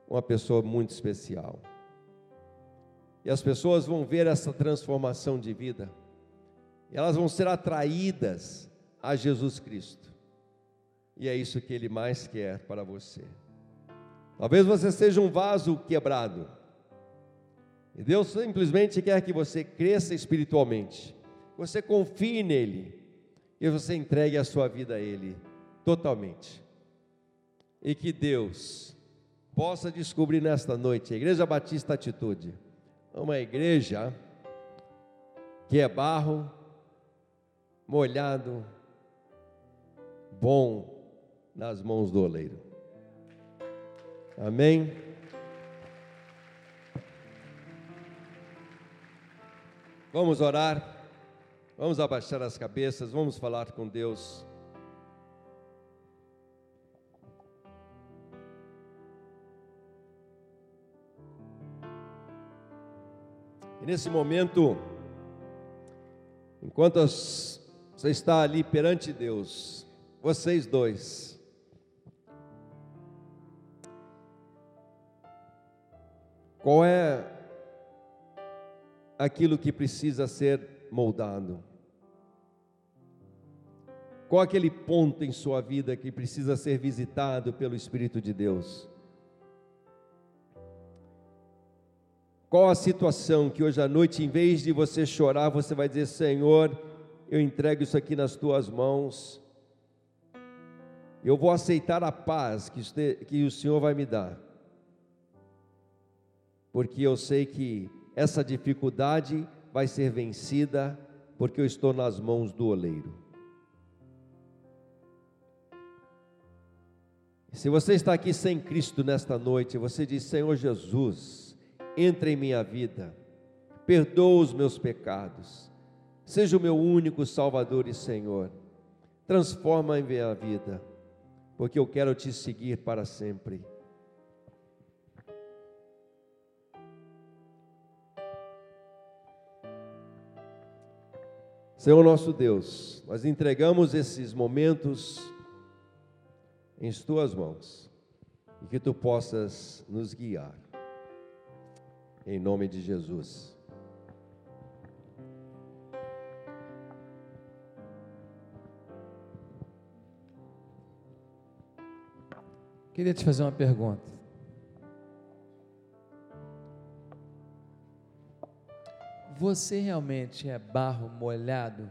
uma pessoa muito especial. E as pessoas vão ver essa transformação de vida, e elas vão ser atraídas a Jesus Cristo, e é isso que Ele mais quer para você. Talvez você seja um vaso quebrado, e Deus simplesmente quer que você cresça espiritualmente, você confie nele, e você entregue a sua vida a Ele totalmente. E que Deus possa descobrir nesta noite, a Igreja Batista Atitude, uma igreja que é barro, molhado, bom nas mãos do oleiro. Amém? Vamos orar. Vamos abaixar as cabeças, vamos falar com Deus. E nesse momento, enquanto você está ali perante Deus, vocês dois, qual é aquilo que precisa ser moldado? Qual aquele ponto em sua vida que precisa ser visitado pelo Espírito de Deus? Qual a situação que hoje à noite, em vez de você chorar, você vai dizer: Senhor, eu entrego isso aqui nas tuas mãos, eu vou aceitar a paz que, o Senhor vai me dar, porque eu sei que essa dificuldade vai ser vencida, porque eu estou nas mãos do oleiro. Se você está aqui sem Cristo nesta noite, você diz: Senhor Jesus, entre em minha vida, perdoa os meus pecados, seja o meu único Salvador e Senhor, transforma em minha vida, porque eu quero te seguir para sempre. Senhor nosso Deus, nós entregamos esses momentos em tuas mãos e que tu possas nos guiar. Em nome de Jesus. Queria te fazer uma pergunta. Você realmente é barro molhado?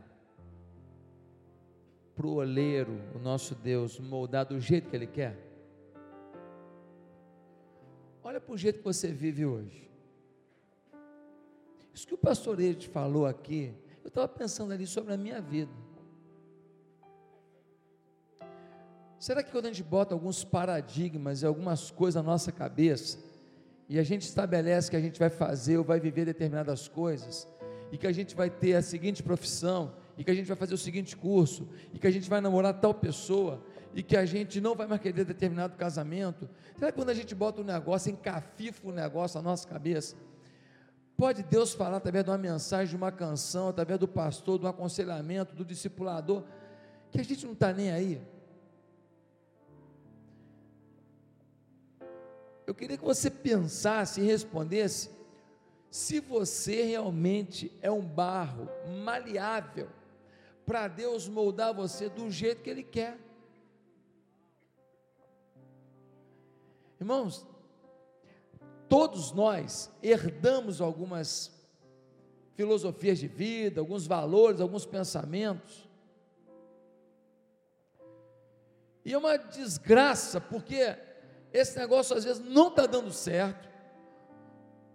para o oleiro, o nosso Deus, moldar do jeito que Ele quer? Olha para o jeito que você vive hoje. Isso que o pastor Edith falou aqui, eu estava pensando ali sobre a minha vida. Será que quando a gente bota alguns paradigmas e algumas coisas na nossa cabeça, e a gente estabelece que a gente vai fazer ou vai viver determinadas coisas, e que a gente vai ter a seguinte profissão, e que a gente vai fazer o seguinte curso, e que a gente vai namorar tal pessoa, e que a gente não vai mais querer determinado casamento. Será que quando a gente bota um negócio, encafifa o um negócio na nossa cabeça? Pode Deus falar através de uma mensagem, de uma canção, através do pastor, do aconselhamento, do discipulador, que a gente não está nem aí. Eu queria que você pensasse e respondesse se você realmente é um barro maleável para Deus moldar você do jeito que Ele quer. Irmãos, todos nós herdamos algumas filosofias de vida, alguns valores, alguns pensamentos. E é uma desgraça, porque esse negócio às vezes não está dando certo,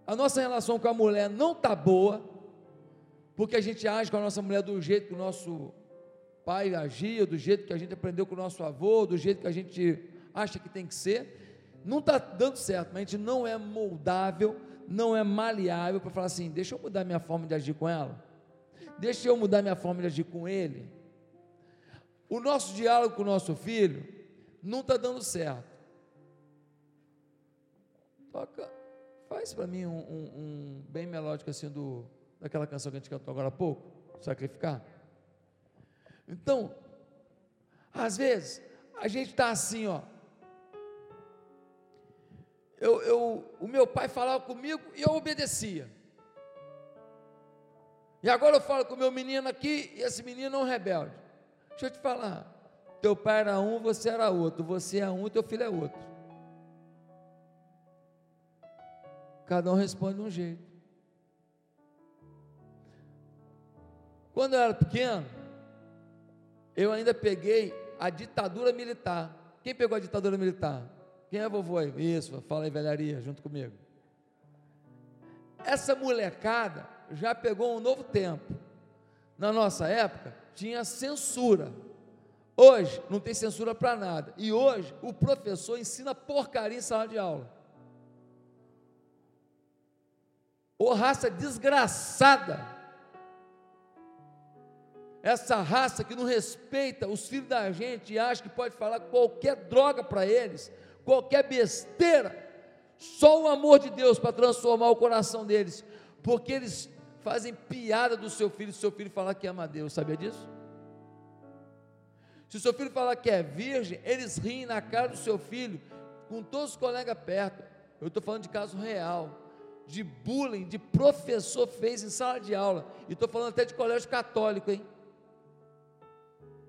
a nossa relação com a mulher não está boa, porque a gente age com a nossa mulher do jeito que o nosso pai agia, do jeito que a gente aprendeu com o nosso avô, do jeito que a gente acha que tem que ser, não está dando certo, mas a gente não é moldável, não é maleável para falar assim: deixa eu mudar minha forma de agir com ela, deixa eu mudar minha forma de agir com ele. O nosso diálogo com o nosso filho não está dando certo. Toca, faz para mim um, um, um bem melódico assim do daquela canção que a gente cantou agora há pouco, sacrificar. Então, às vezes, a gente está assim, ó, eu, eu, o meu pai falava comigo e eu obedecia. E agora eu falo com o meu menino aqui e esse menino é um rebelde. Deixa eu te falar. Teu pai era um, você era outro. Você é um, teu filho é outro. Cada um responde de um jeito. Quando eu era pequeno, eu ainda peguei a ditadura militar. Quem pegou a ditadura militar? Quem é vovô? Isso, fala aí, velharia, junto comigo. Essa molecada já pegou um novo tempo. Na nossa época, tinha censura. Hoje, não tem censura para nada. E hoje, o professor ensina porcaria em sala de aula. Ô raça desgraçada. Essa raça que não respeita os filhos da gente e acha que pode falar qualquer droga para eles, qualquer besteira. Só o amor de Deus para transformar o coração deles, porque eles fazem piada do seu filho, se seu filho falar que ama a Deus, sabia disso? Se o seu filho falar que é virgem, eles riem na cara do seu filho, com todos os colegas perto. Eu estou falando de caso real, de bullying, de professor fez em sala de aula, e estou falando até de colégio católico, hein?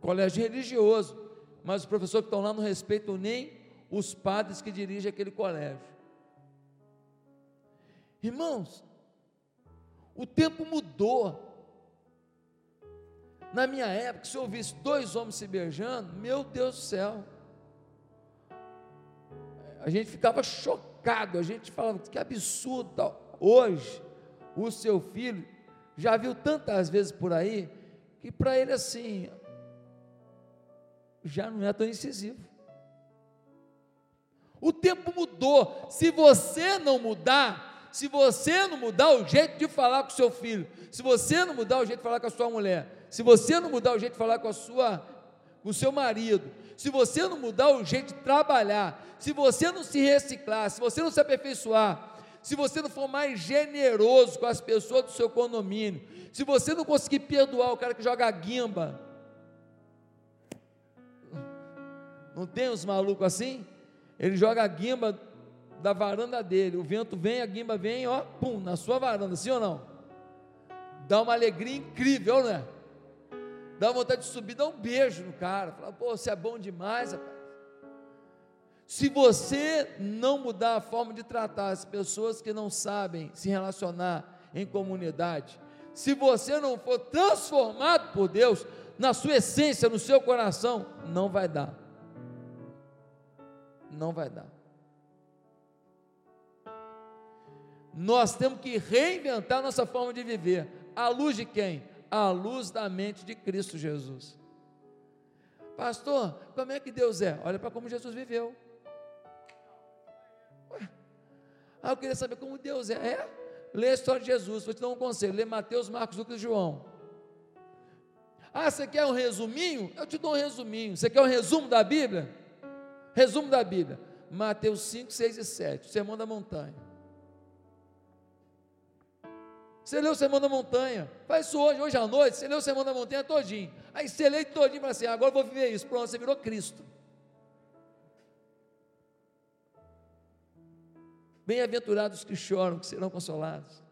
Colégio religioso, mas os professores que estão lá não respeitam nem os padres que dirigem aquele colégio. Irmãos, o tempo mudou. Na minha época, se eu ouvisse dois homens se beijando, meu Deus do céu, a gente ficava chocado, a gente falava que absurdo. Hoje, o seu filho já viu tantas vezes por aí que para ele assim já não é tão incisivo. O tempo mudou. Se você não mudar, se você não mudar o jeito de falar com seu filho, se você não mudar o jeito de falar com a sua mulher, se você não mudar o jeito de falar com a sua com o seu marido, se você não mudar o jeito de trabalhar, se você não se reciclar, se você não se aperfeiçoar, se você não for mais generoso com as pessoas do seu condomínio, se você não conseguir perdoar o cara que joga guimba, não tem uns malucos assim? Ele joga guimba da varanda dele. O vento vem, a guimba vem, ó, pum, na sua varanda, sim ou não? Dá uma alegria incrível, né? Dá vontade de subir, dá um beijo no cara. Fala, pô, você é bom demais, rapaz. Se você não mudar a forma de tratar as pessoas que não sabem se relacionar em comunidade, se você não for transformado por Deus, na sua essência, no seu coração, não vai dar. Não vai dar. Nós temos que reinventar nossa forma de viver. À luz de quem? À luz da mente de Cristo Jesus. Pastor, como é que Deus é? Olha para como Jesus viveu. Ué. Ah, eu queria saber como Deus é. É? Lê a história de Jesus. Vou te dar um conselho. Lê Mateus, Marcos, Lucas e João. Ah, você quer um resuminho? Eu te dou um resuminho. Você quer um resumo da Bíblia? Resumo da Bíblia. Mateus 5, 6 e 7. Sermão da montanha. Você lê o Sermão da Montanha, faz isso hoje, hoje à noite, você lê o Sermão da Montanha todinho. Aí você lê todinho e fala assim, agora eu vou viver isso. Pronto, você virou Cristo. Bem-aventurados que choram, que serão consolados.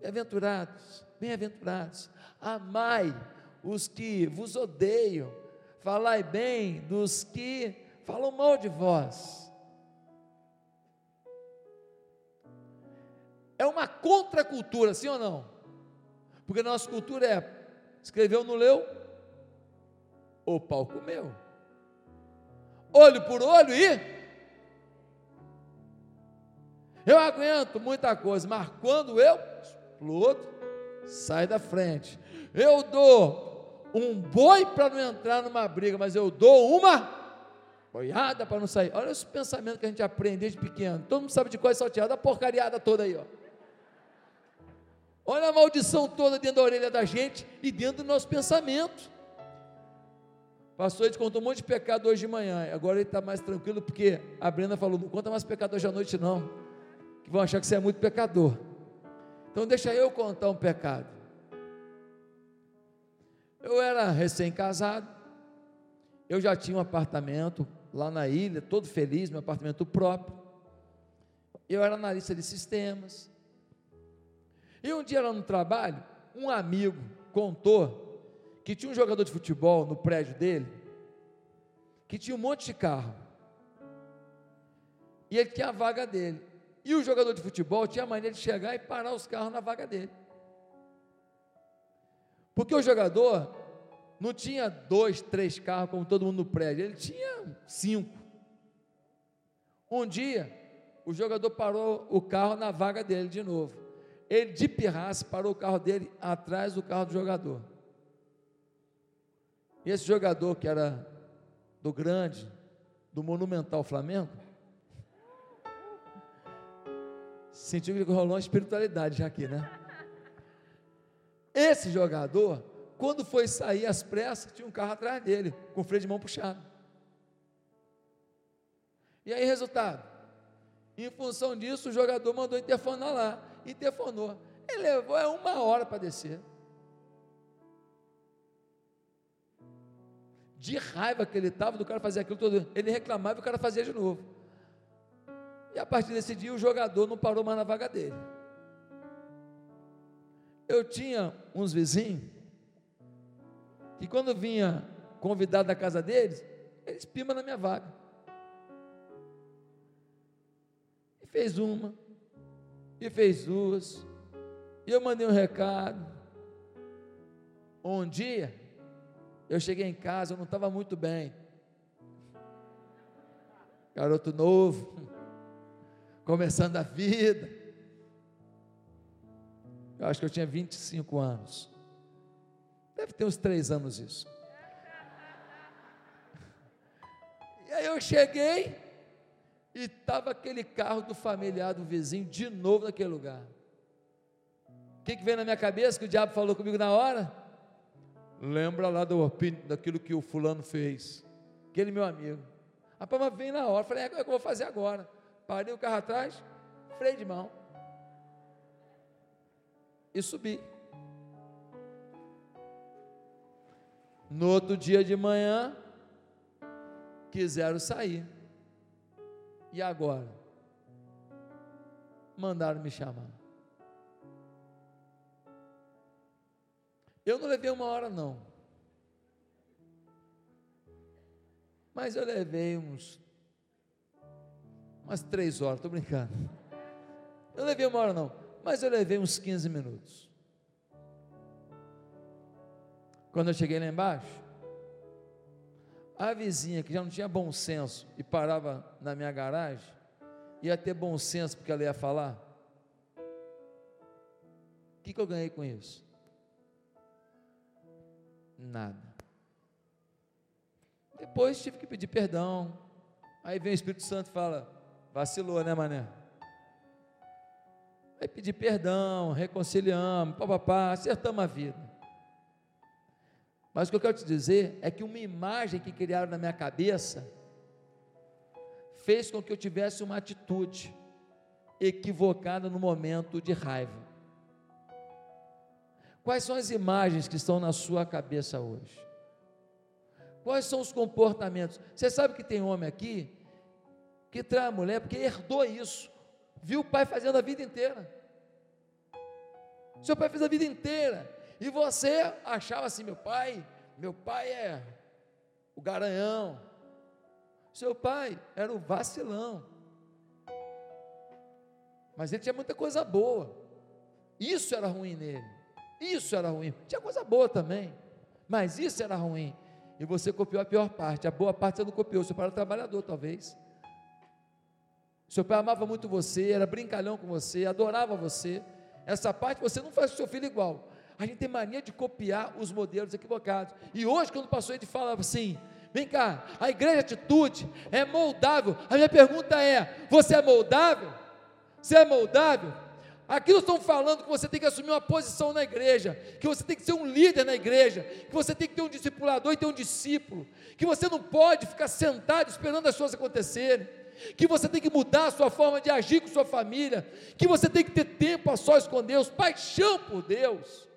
Bem-aventurados, bem-aventurados. Amai os que vos odeiam. Falai bem dos que falam mal de vós. é uma contracultura, sim ou não? Porque a nossa cultura é: escreveu, não leu, o pau comeu. Olho por olho e. Eu aguento muita coisa, mas quando eu explodo, sai da frente. Eu dou um boi para não entrar numa briga, mas eu dou uma boiada para não sair. Olha esse pensamento que a gente aprende desde pequeno. Todo mundo sabe de é salteada, a porcariada toda aí, ó. Olha a maldição toda dentro da orelha da gente e dentro do nosso pensamento. Pastor, ele contou um monte de pecado hoje de manhã. Agora ele está mais tranquilo porque a Brenda falou: não conta mais pecado hoje à noite, não. Que vão achar que você é muito pecador. Então deixa eu contar um pecado. Eu era recém-casado, eu já tinha um apartamento lá na ilha, todo feliz, meu apartamento próprio. Eu era analista de sistemas. E um dia lá no trabalho, um amigo contou que tinha um jogador de futebol no prédio dele, que tinha um monte de carro. E ele tinha a vaga dele. E o jogador de futebol tinha a mania de chegar e parar os carros na vaga dele. Porque o jogador não tinha dois, três carros como todo mundo no prédio, ele tinha cinco. Um dia, o jogador parou o carro na vaga dele de novo. Ele de pirraça parou o carro dele atrás do carro do jogador. E esse jogador que era do grande, do monumental Flamengo, sentiu que rolou uma espiritualidade já aqui, né? Esse jogador, quando foi sair às pressas, tinha um carro atrás dele, com o freio de mão puxado. E aí, resultado? Em função disso, o jogador mandou interfonar lá. Interfonou. Ele levou é uma hora para descer. De raiva que ele estava do cara fazer aquilo todo. Ele reclamava e o cara fazia de novo. E a partir desse dia, o jogador não parou mais na vaga dele. Eu tinha uns vizinhos que quando vinha convidado da casa deles, eles pimam na minha vaga. E fez uma, e fez duas, e eu mandei um recado. Um dia, eu cheguei em casa, eu não estava muito bem. Garoto novo, [LAUGHS] começando a vida. Eu acho que eu tinha 25 anos. Deve ter uns três anos isso. E aí eu cheguei e estava aquele carro do familiar do vizinho de novo naquele lugar. O que, que veio na minha cabeça que o diabo falou comigo na hora? Lembra lá do, daquilo que o fulano fez. Aquele meu amigo. A palma veio na hora. Falei, é o que eu vou fazer agora? Parei o carro atrás, freio de mão e subi. No outro dia de manhã, quiseram sair. E agora? Mandaram me chamar. Eu não levei uma hora, não. Mas eu levei uns. umas três horas, estou brincando. Eu levei uma hora, não mas eu levei uns 15 minutos. Quando eu cheguei lá embaixo, a vizinha que já não tinha bom senso e parava na minha garagem, ia ter bom senso porque ela ia falar. O que, que eu ganhei com isso? Nada. Depois tive que pedir perdão. Aí vem o Espírito Santo e fala: vacilou, né, mané? Aí pedir perdão, reconciliamos, papapá, acertamos a vida. Mas o que eu quero te dizer é que uma imagem que criaram na minha cabeça fez com que eu tivesse uma atitude equivocada no momento de raiva. Quais são as imagens que estão na sua cabeça hoje? Quais são os comportamentos? Você sabe que tem homem aqui que trai a mulher porque herdou isso viu o pai fazendo a vida inteira. Seu pai fez a vida inteira. E você achava assim: meu pai, meu pai é o garanhão. Seu pai era o vacilão. Mas ele tinha muita coisa boa. Isso era ruim nele. Isso era ruim. Tinha coisa boa também. Mas isso era ruim. E você copiou a pior parte. A boa parte você não copiou. Seu pai era trabalhador, talvez. Seu pai amava muito você, era brincalhão com você, adorava você. Essa parte você não faz com seu filho igual. A gente tem mania de copiar os modelos equivocados. E hoje, quando passou, ele falava assim: vem cá, a igreja atitude é moldável. A minha pergunta é: você é moldável? Você é moldável? Aqui nós estamos falando que você tem que assumir uma posição na igreja, que você tem que ser um líder na igreja, que você tem que ter um discipulador e ter um discípulo, que você não pode ficar sentado esperando as coisas acontecerem que você tem que mudar a sua forma de agir com sua família, que você tem que ter tempo a sós com Deus, paixão por Deus,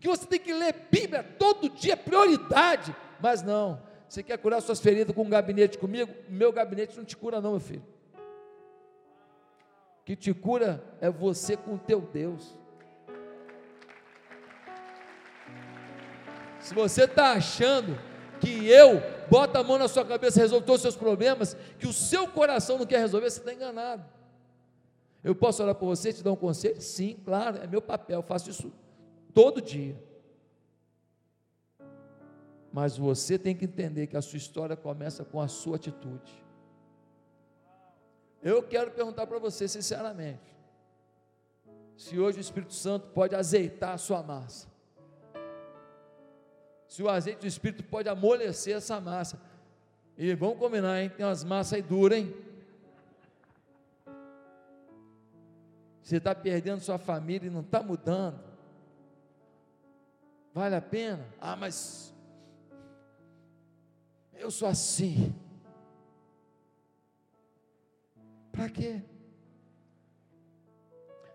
que você tem que ler Bíblia todo dia, prioridade, mas não, Você quer curar suas feridas com um gabinete comigo? Meu gabinete não te cura, não, meu filho. Que te cura é você com o teu Deus. Se você está achando que eu boto a mão na sua cabeça, resolvo todos os seus problemas, que o seu coração não quer resolver, você está enganado. Eu posso orar por você, te dar um conselho? Sim, claro, é meu papel, faço isso todo dia. Mas você tem que entender que a sua história começa com a sua atitude. Eu quero perguntar para você sinceramente: se hoje o Espírito Santo pode azeitar a sua massa, se o azeite do Espírito pode amolecer essa massa, e vamos combinar, hein? Tem umas massas aí duras, hein? Você está perdendo sua família e não está mudando. Vale a pena? Ah, mas eu sou assim. Para quê?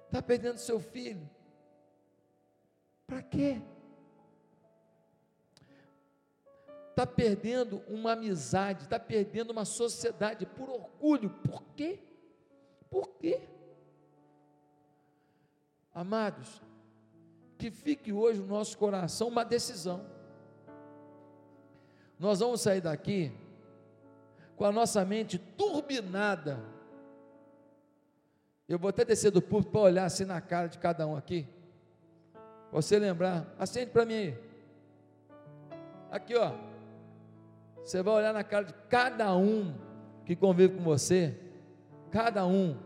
Está perdendo seu filho? Para quê? Está perdendo uma amizade, está perdendo uma sociedade por orgulho. Por quê? Por quê? Amados, que fique hoje no nosso coração uma decisão. Nós vamos sair daqui com a nossa mente turbinada. Eu vou até descer do púlpito para olhar assim na cara de cada um aqui. Você lembrar, acende para mim aí. Aqui, ó. Você vai olhar na cara de cada um que convive com você. Cada um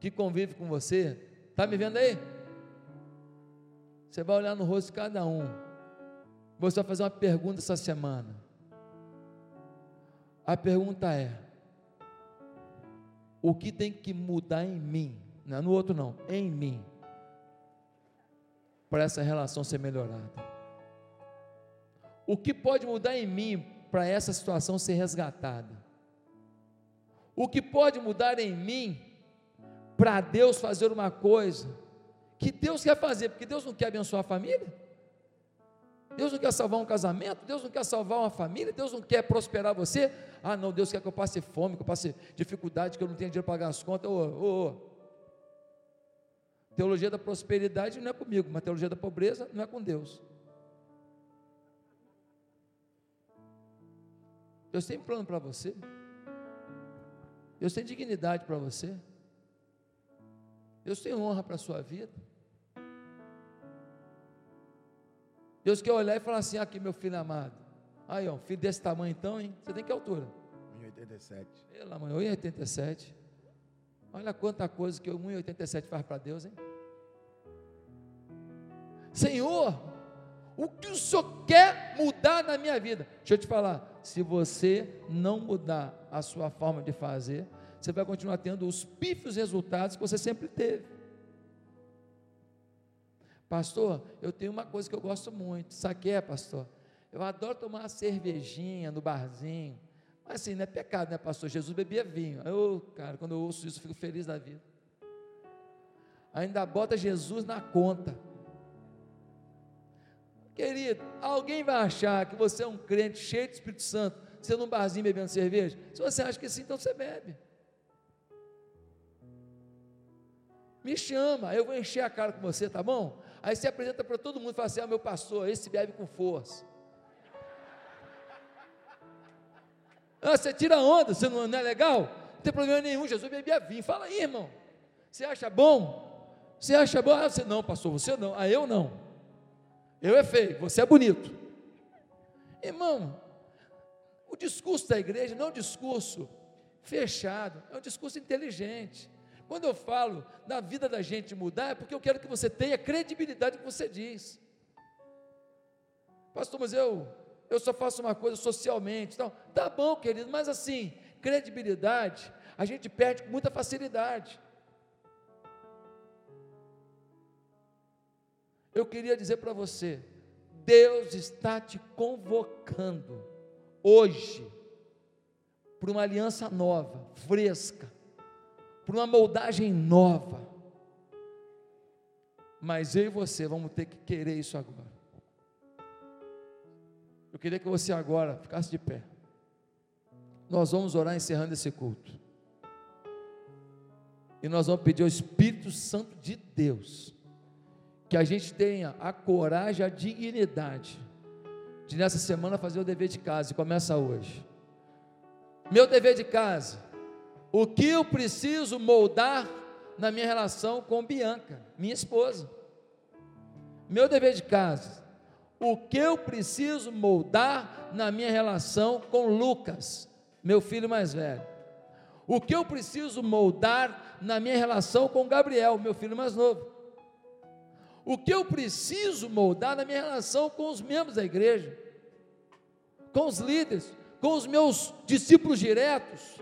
que convive com você. Está me vendo aí? Você vai olhar no rosto de cada um. Você vai fazer uma pergunta essa semana. A pergunta é: o que tem que mudar em mim? Não é no outro, não, em mim, para essa relação ser melhorada? O que pode mudar em mim para essa situação ser resgatada? O que pode mudar em mim para Deus fazer uma coisa que Deus quer fazer, porque Deus não quer abençoar a família? Deus não quer salvar um casamento, Deus não quer salvar uma família, Deus não quer prosperar você. Ah, não, Deus quer que eu passe fome, que eu passe dificuldade, que eu não tenha dinheiro para pagar as contas. Ô, ô, ô. Teologia da prosperidade não é comigo, mas teologia da pobreza não é com Deus. Deus tem plano para você. Deus tem dignidade para você. Deus tem honra para a sua vida. Deus quer olhar e falar assim: aqui, meu filho amado. Aí, ó, filho desse tamanho então, hein? Você tem que altura? 1,87. Pela mãe, 1,87. Olha quanta coisa que 1,87 faz para Deus, hein? Senhor, o que o Senhor quer mudar na minha vida? Deixa eu te falar, se você não mudar a sua forma de fazer, você vai continuar tendo os pífios resultados que você sempre teve. Pastor, eu tenho uma coisa que eu gosto muito. Sabe que é, pastor? Eu adoro tomar uma cervejinha no barzinho. Mas assim, não é pecado, né, pastor? Jesus bebia vinho. Eu, cara, quando eu ouço isso, eu fico feliz da vida. Ainda bota Jesus na conta. Querido, alguém vai achar que você é um crente cheio de Espírito Santo, sendo num barzinho bebendo cerveja? Se você acha que sim, então você bebe. Me chama, eu vou encher a cara com você, tá bom? Aí você apresenta para todo mundo e fala assim: ah, meu pastor, esse bebe com força. Ah, você tira onda, você não, não é legal? Não tem problema nenhum, Jesus bebia vinho. Fala aí, irmão. Você acha bom? Você acha bom? Ah, você não, pastor, você não. Ah, eu não. Eu é feio, você é bonito. Irmão, o discurso da igreja não é um discurso fechado, é um discurso inteligente. Quando eu falo da vida da gente mudar, é porque eu quero que você tenha credibilidade no que você diz. Pastor, mas eu, eu só faço uma coisa socialmente. Então, tá bom, querido, mas assim, credibilidade a gente perde com muita facilidade. Eu queria dizer para você, Deus está te convocando hoje para uma aliança nova, fresca, para uma moldagem nova. Mas eu e você vamos ter que querer isso agora. Eu queria que você agora ficasse de pé. Nós vamos orar encerrando esse culto. E nós vamos pedir ao Espírito Santo de Deus que a gente tenha a coragem, a dignidade de nessa semana fazer o dever de casa e começa hoje. Meu dever de casa, o que eu preciso moldar na minha relação com Bianca, minha esposa. Meu dever de casa, o que eu preciso moldar na minha relação com Lucas, meu filho mais velho. O que eu preciso moldar na minha relação com Gabriel, meu filho mais novo. O que eu preciso moldar na minha relação com os membros da igreja, com os líderes, com os meus discípulos diretos.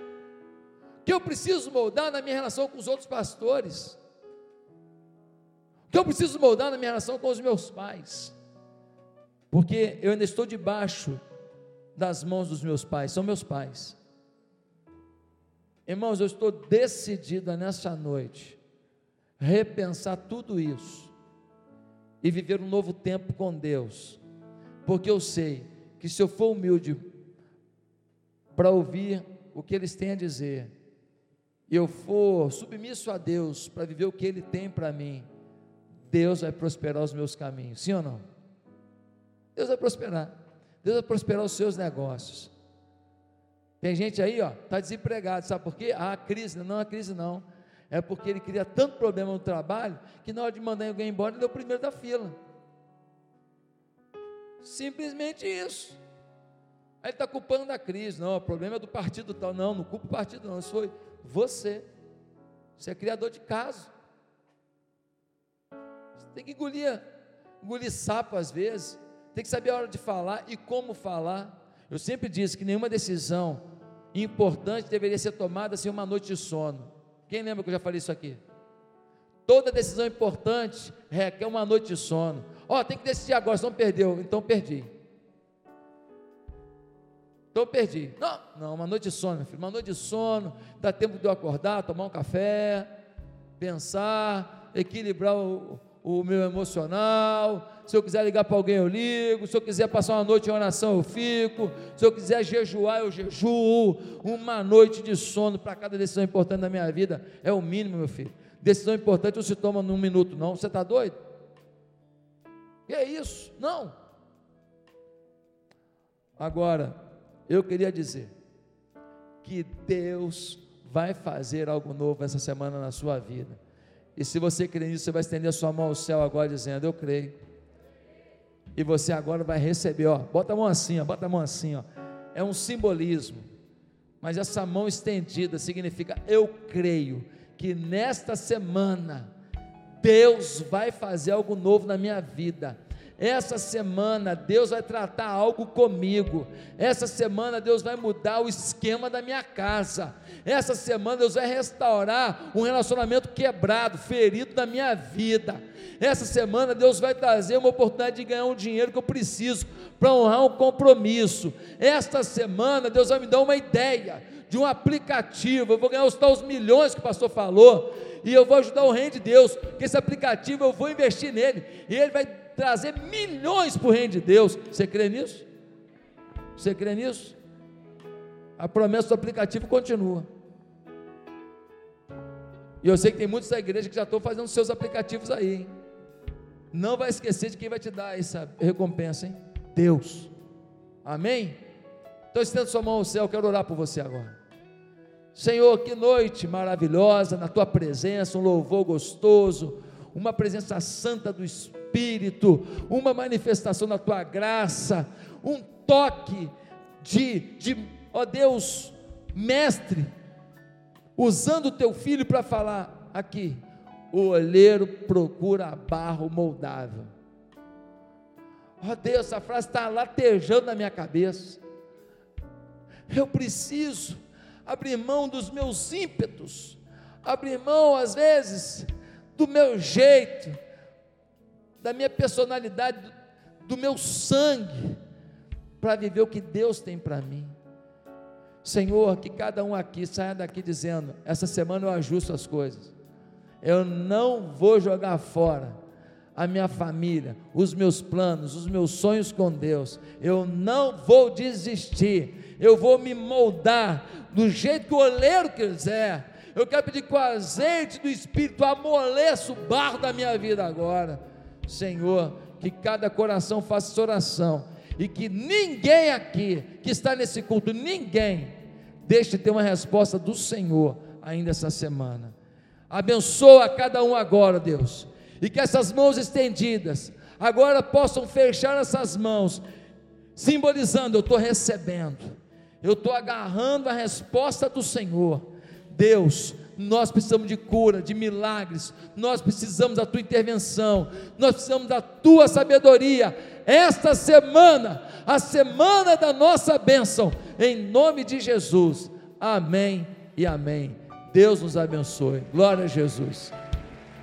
O que eu preciso moldar na minha relação com os outros pastores. O que eu preciso moldar na minha relação com os meus pais. Porque eu ainda estou debaixo das mãos dos meus pais, são meus pais. Irmãos, eu estou decidida nessa noite repensar tudo isso e viver um novo tempo com Deus, porque eu sei que se eu for humilde para ouvir o que eles têm a dizer, e eu for submisso a Deus para viver o que Ele tem para mim, Deus vai prosperar os meus caminhos, sim ou não? Deus vai prosperar, Deus vai prosperar os seus negócios. Tem gente aí, ó, está desempregado, sabe por quê? Ah, crise, não é crise não é porque ele cria tanto problema no trabalho que na hora de mandar alguém embora, ele é o primeiro da fila. Simplesmente isso. Aí ele está culpando a crise. Não, o problema é do partido tal. Não, não culpa o partido, não. Isso foi você. Você é criador de caso. Você tem que engolir, engolir sapo às vezes. Tem que saber a hora de falar e como falar. Eu sempre disse que nenhuma decisão importante deveria ser tomada sem uma noite de sono. Quem lembra que eu já falei isso aqui? Toda decisão importante requer uma noite de sono. Ó, oh, tem que decidir agora, senão perdeu. Então perdi. Então perdi. Não, não, uma noite de sono, meu filho. Uma noite de sono, dá tempo de eu acordar, tomar um café, pensar, equilibrar o, o meu emocional. Se eu quiser ligar para alguém, eu ligo. Se eu quiser passar uma noite em oração, eu fico. Se eu quiser jejuar, eu jejuo. Uma noite de sono para cada decisão importante da minha vida é o mínimo, meu filho. Decisão importante não se toma num minuto, não. Você está doido? Que é isso? Não. Agora, eu queria dizer que Deus vai fazer algo novo essa semana na sua vida. E se você crê nisso, você vai estender a sua mão ao céu agora, dizendo: Eu creio. E você agora vai receber, ó, bota a mão assim, ó, bota a mão assim, ó. É um simbolismo. Mas essa mão estendida significa: Eu creio que nesta semana Deus vai fazer algo novo na minha vida essa semana Deus vai tratar algo comigo. Essa semana Deus vai mudar o esquema da minha casa. Essa semana Deus vai restaurar um relacionamento quebrado, ferido da minha vida. Essa semana Deus vai trazer uma oportunidade de ganhar um dinheiro que eu preciso para honrar um compromisso. Esta semana Deus vai me dar uma ideia de um aplicativo. Eu vou ganhar os tais milhões que o pastor falou e eu vou ajudar o reino de Deus, que esse aplicativo eu vou investir nele, e ele vai trazer milhões para o reino de Deus. Você crê nisso? Você crê nisso? A promessa do aplicativo continua. E eu sei que tem muitos da igreja que já estão fazendo seus aplicativos aí. Hein? Não vai esquecer de quem vai te dar essa recompensa, hein? Deus. Amém? Então estenda sua mão ao céu, quero orar por você agora. Senhor, que noite maravilhosa na tua presença, um louvor gostoso, uma presença santa do Espírito Espírito, uma manifestação da tua graça, um toque de, de ó Deus, mestre, usando o teu filho para falar aqui, o olheiro procura barro moldável. Ó Deus, essa frase está latejando na minha cabeça. Eu preciso abrir mão dos meus ímpetos, abrir mão, às vezes, do meu jeito, da minha personalidade, do, meu sangue, para viver o que Deus tem para mim. Senhor, que cada um aqui saia daqui dizendo: essa semana eu ajusto as coisas, eu não vou jogar fora a minha família, os meus planos, os meus sonhos com Deus. Eu não vou desistir, eu vou me moldar do jeito que o oleiro quiser. Eu quero pedir que o azeite do Espírito amoleça o barro da minha vida agora. Senhor, que cada coração faça oração e que ninguém aqui que está nesse culto, ninguém, deixe de ter uma resposta do Senhor ainda essa semana. Abençoa cada um agora, Deus e que essas mãos estendidas agora possam fechar essas mãos, simbolizando: eu estou recebendo, eu estou agarrando a resposta do Senhor. Deus, nós precisamos de cura, de milagres, nós precisamos da tua intervenção, nós precisamos da tua sabedoria. Esta semana, a semana da nossa bênção, em nome de Jesus. Amém e amém. Deus nos abençoe. Glória a Jesus.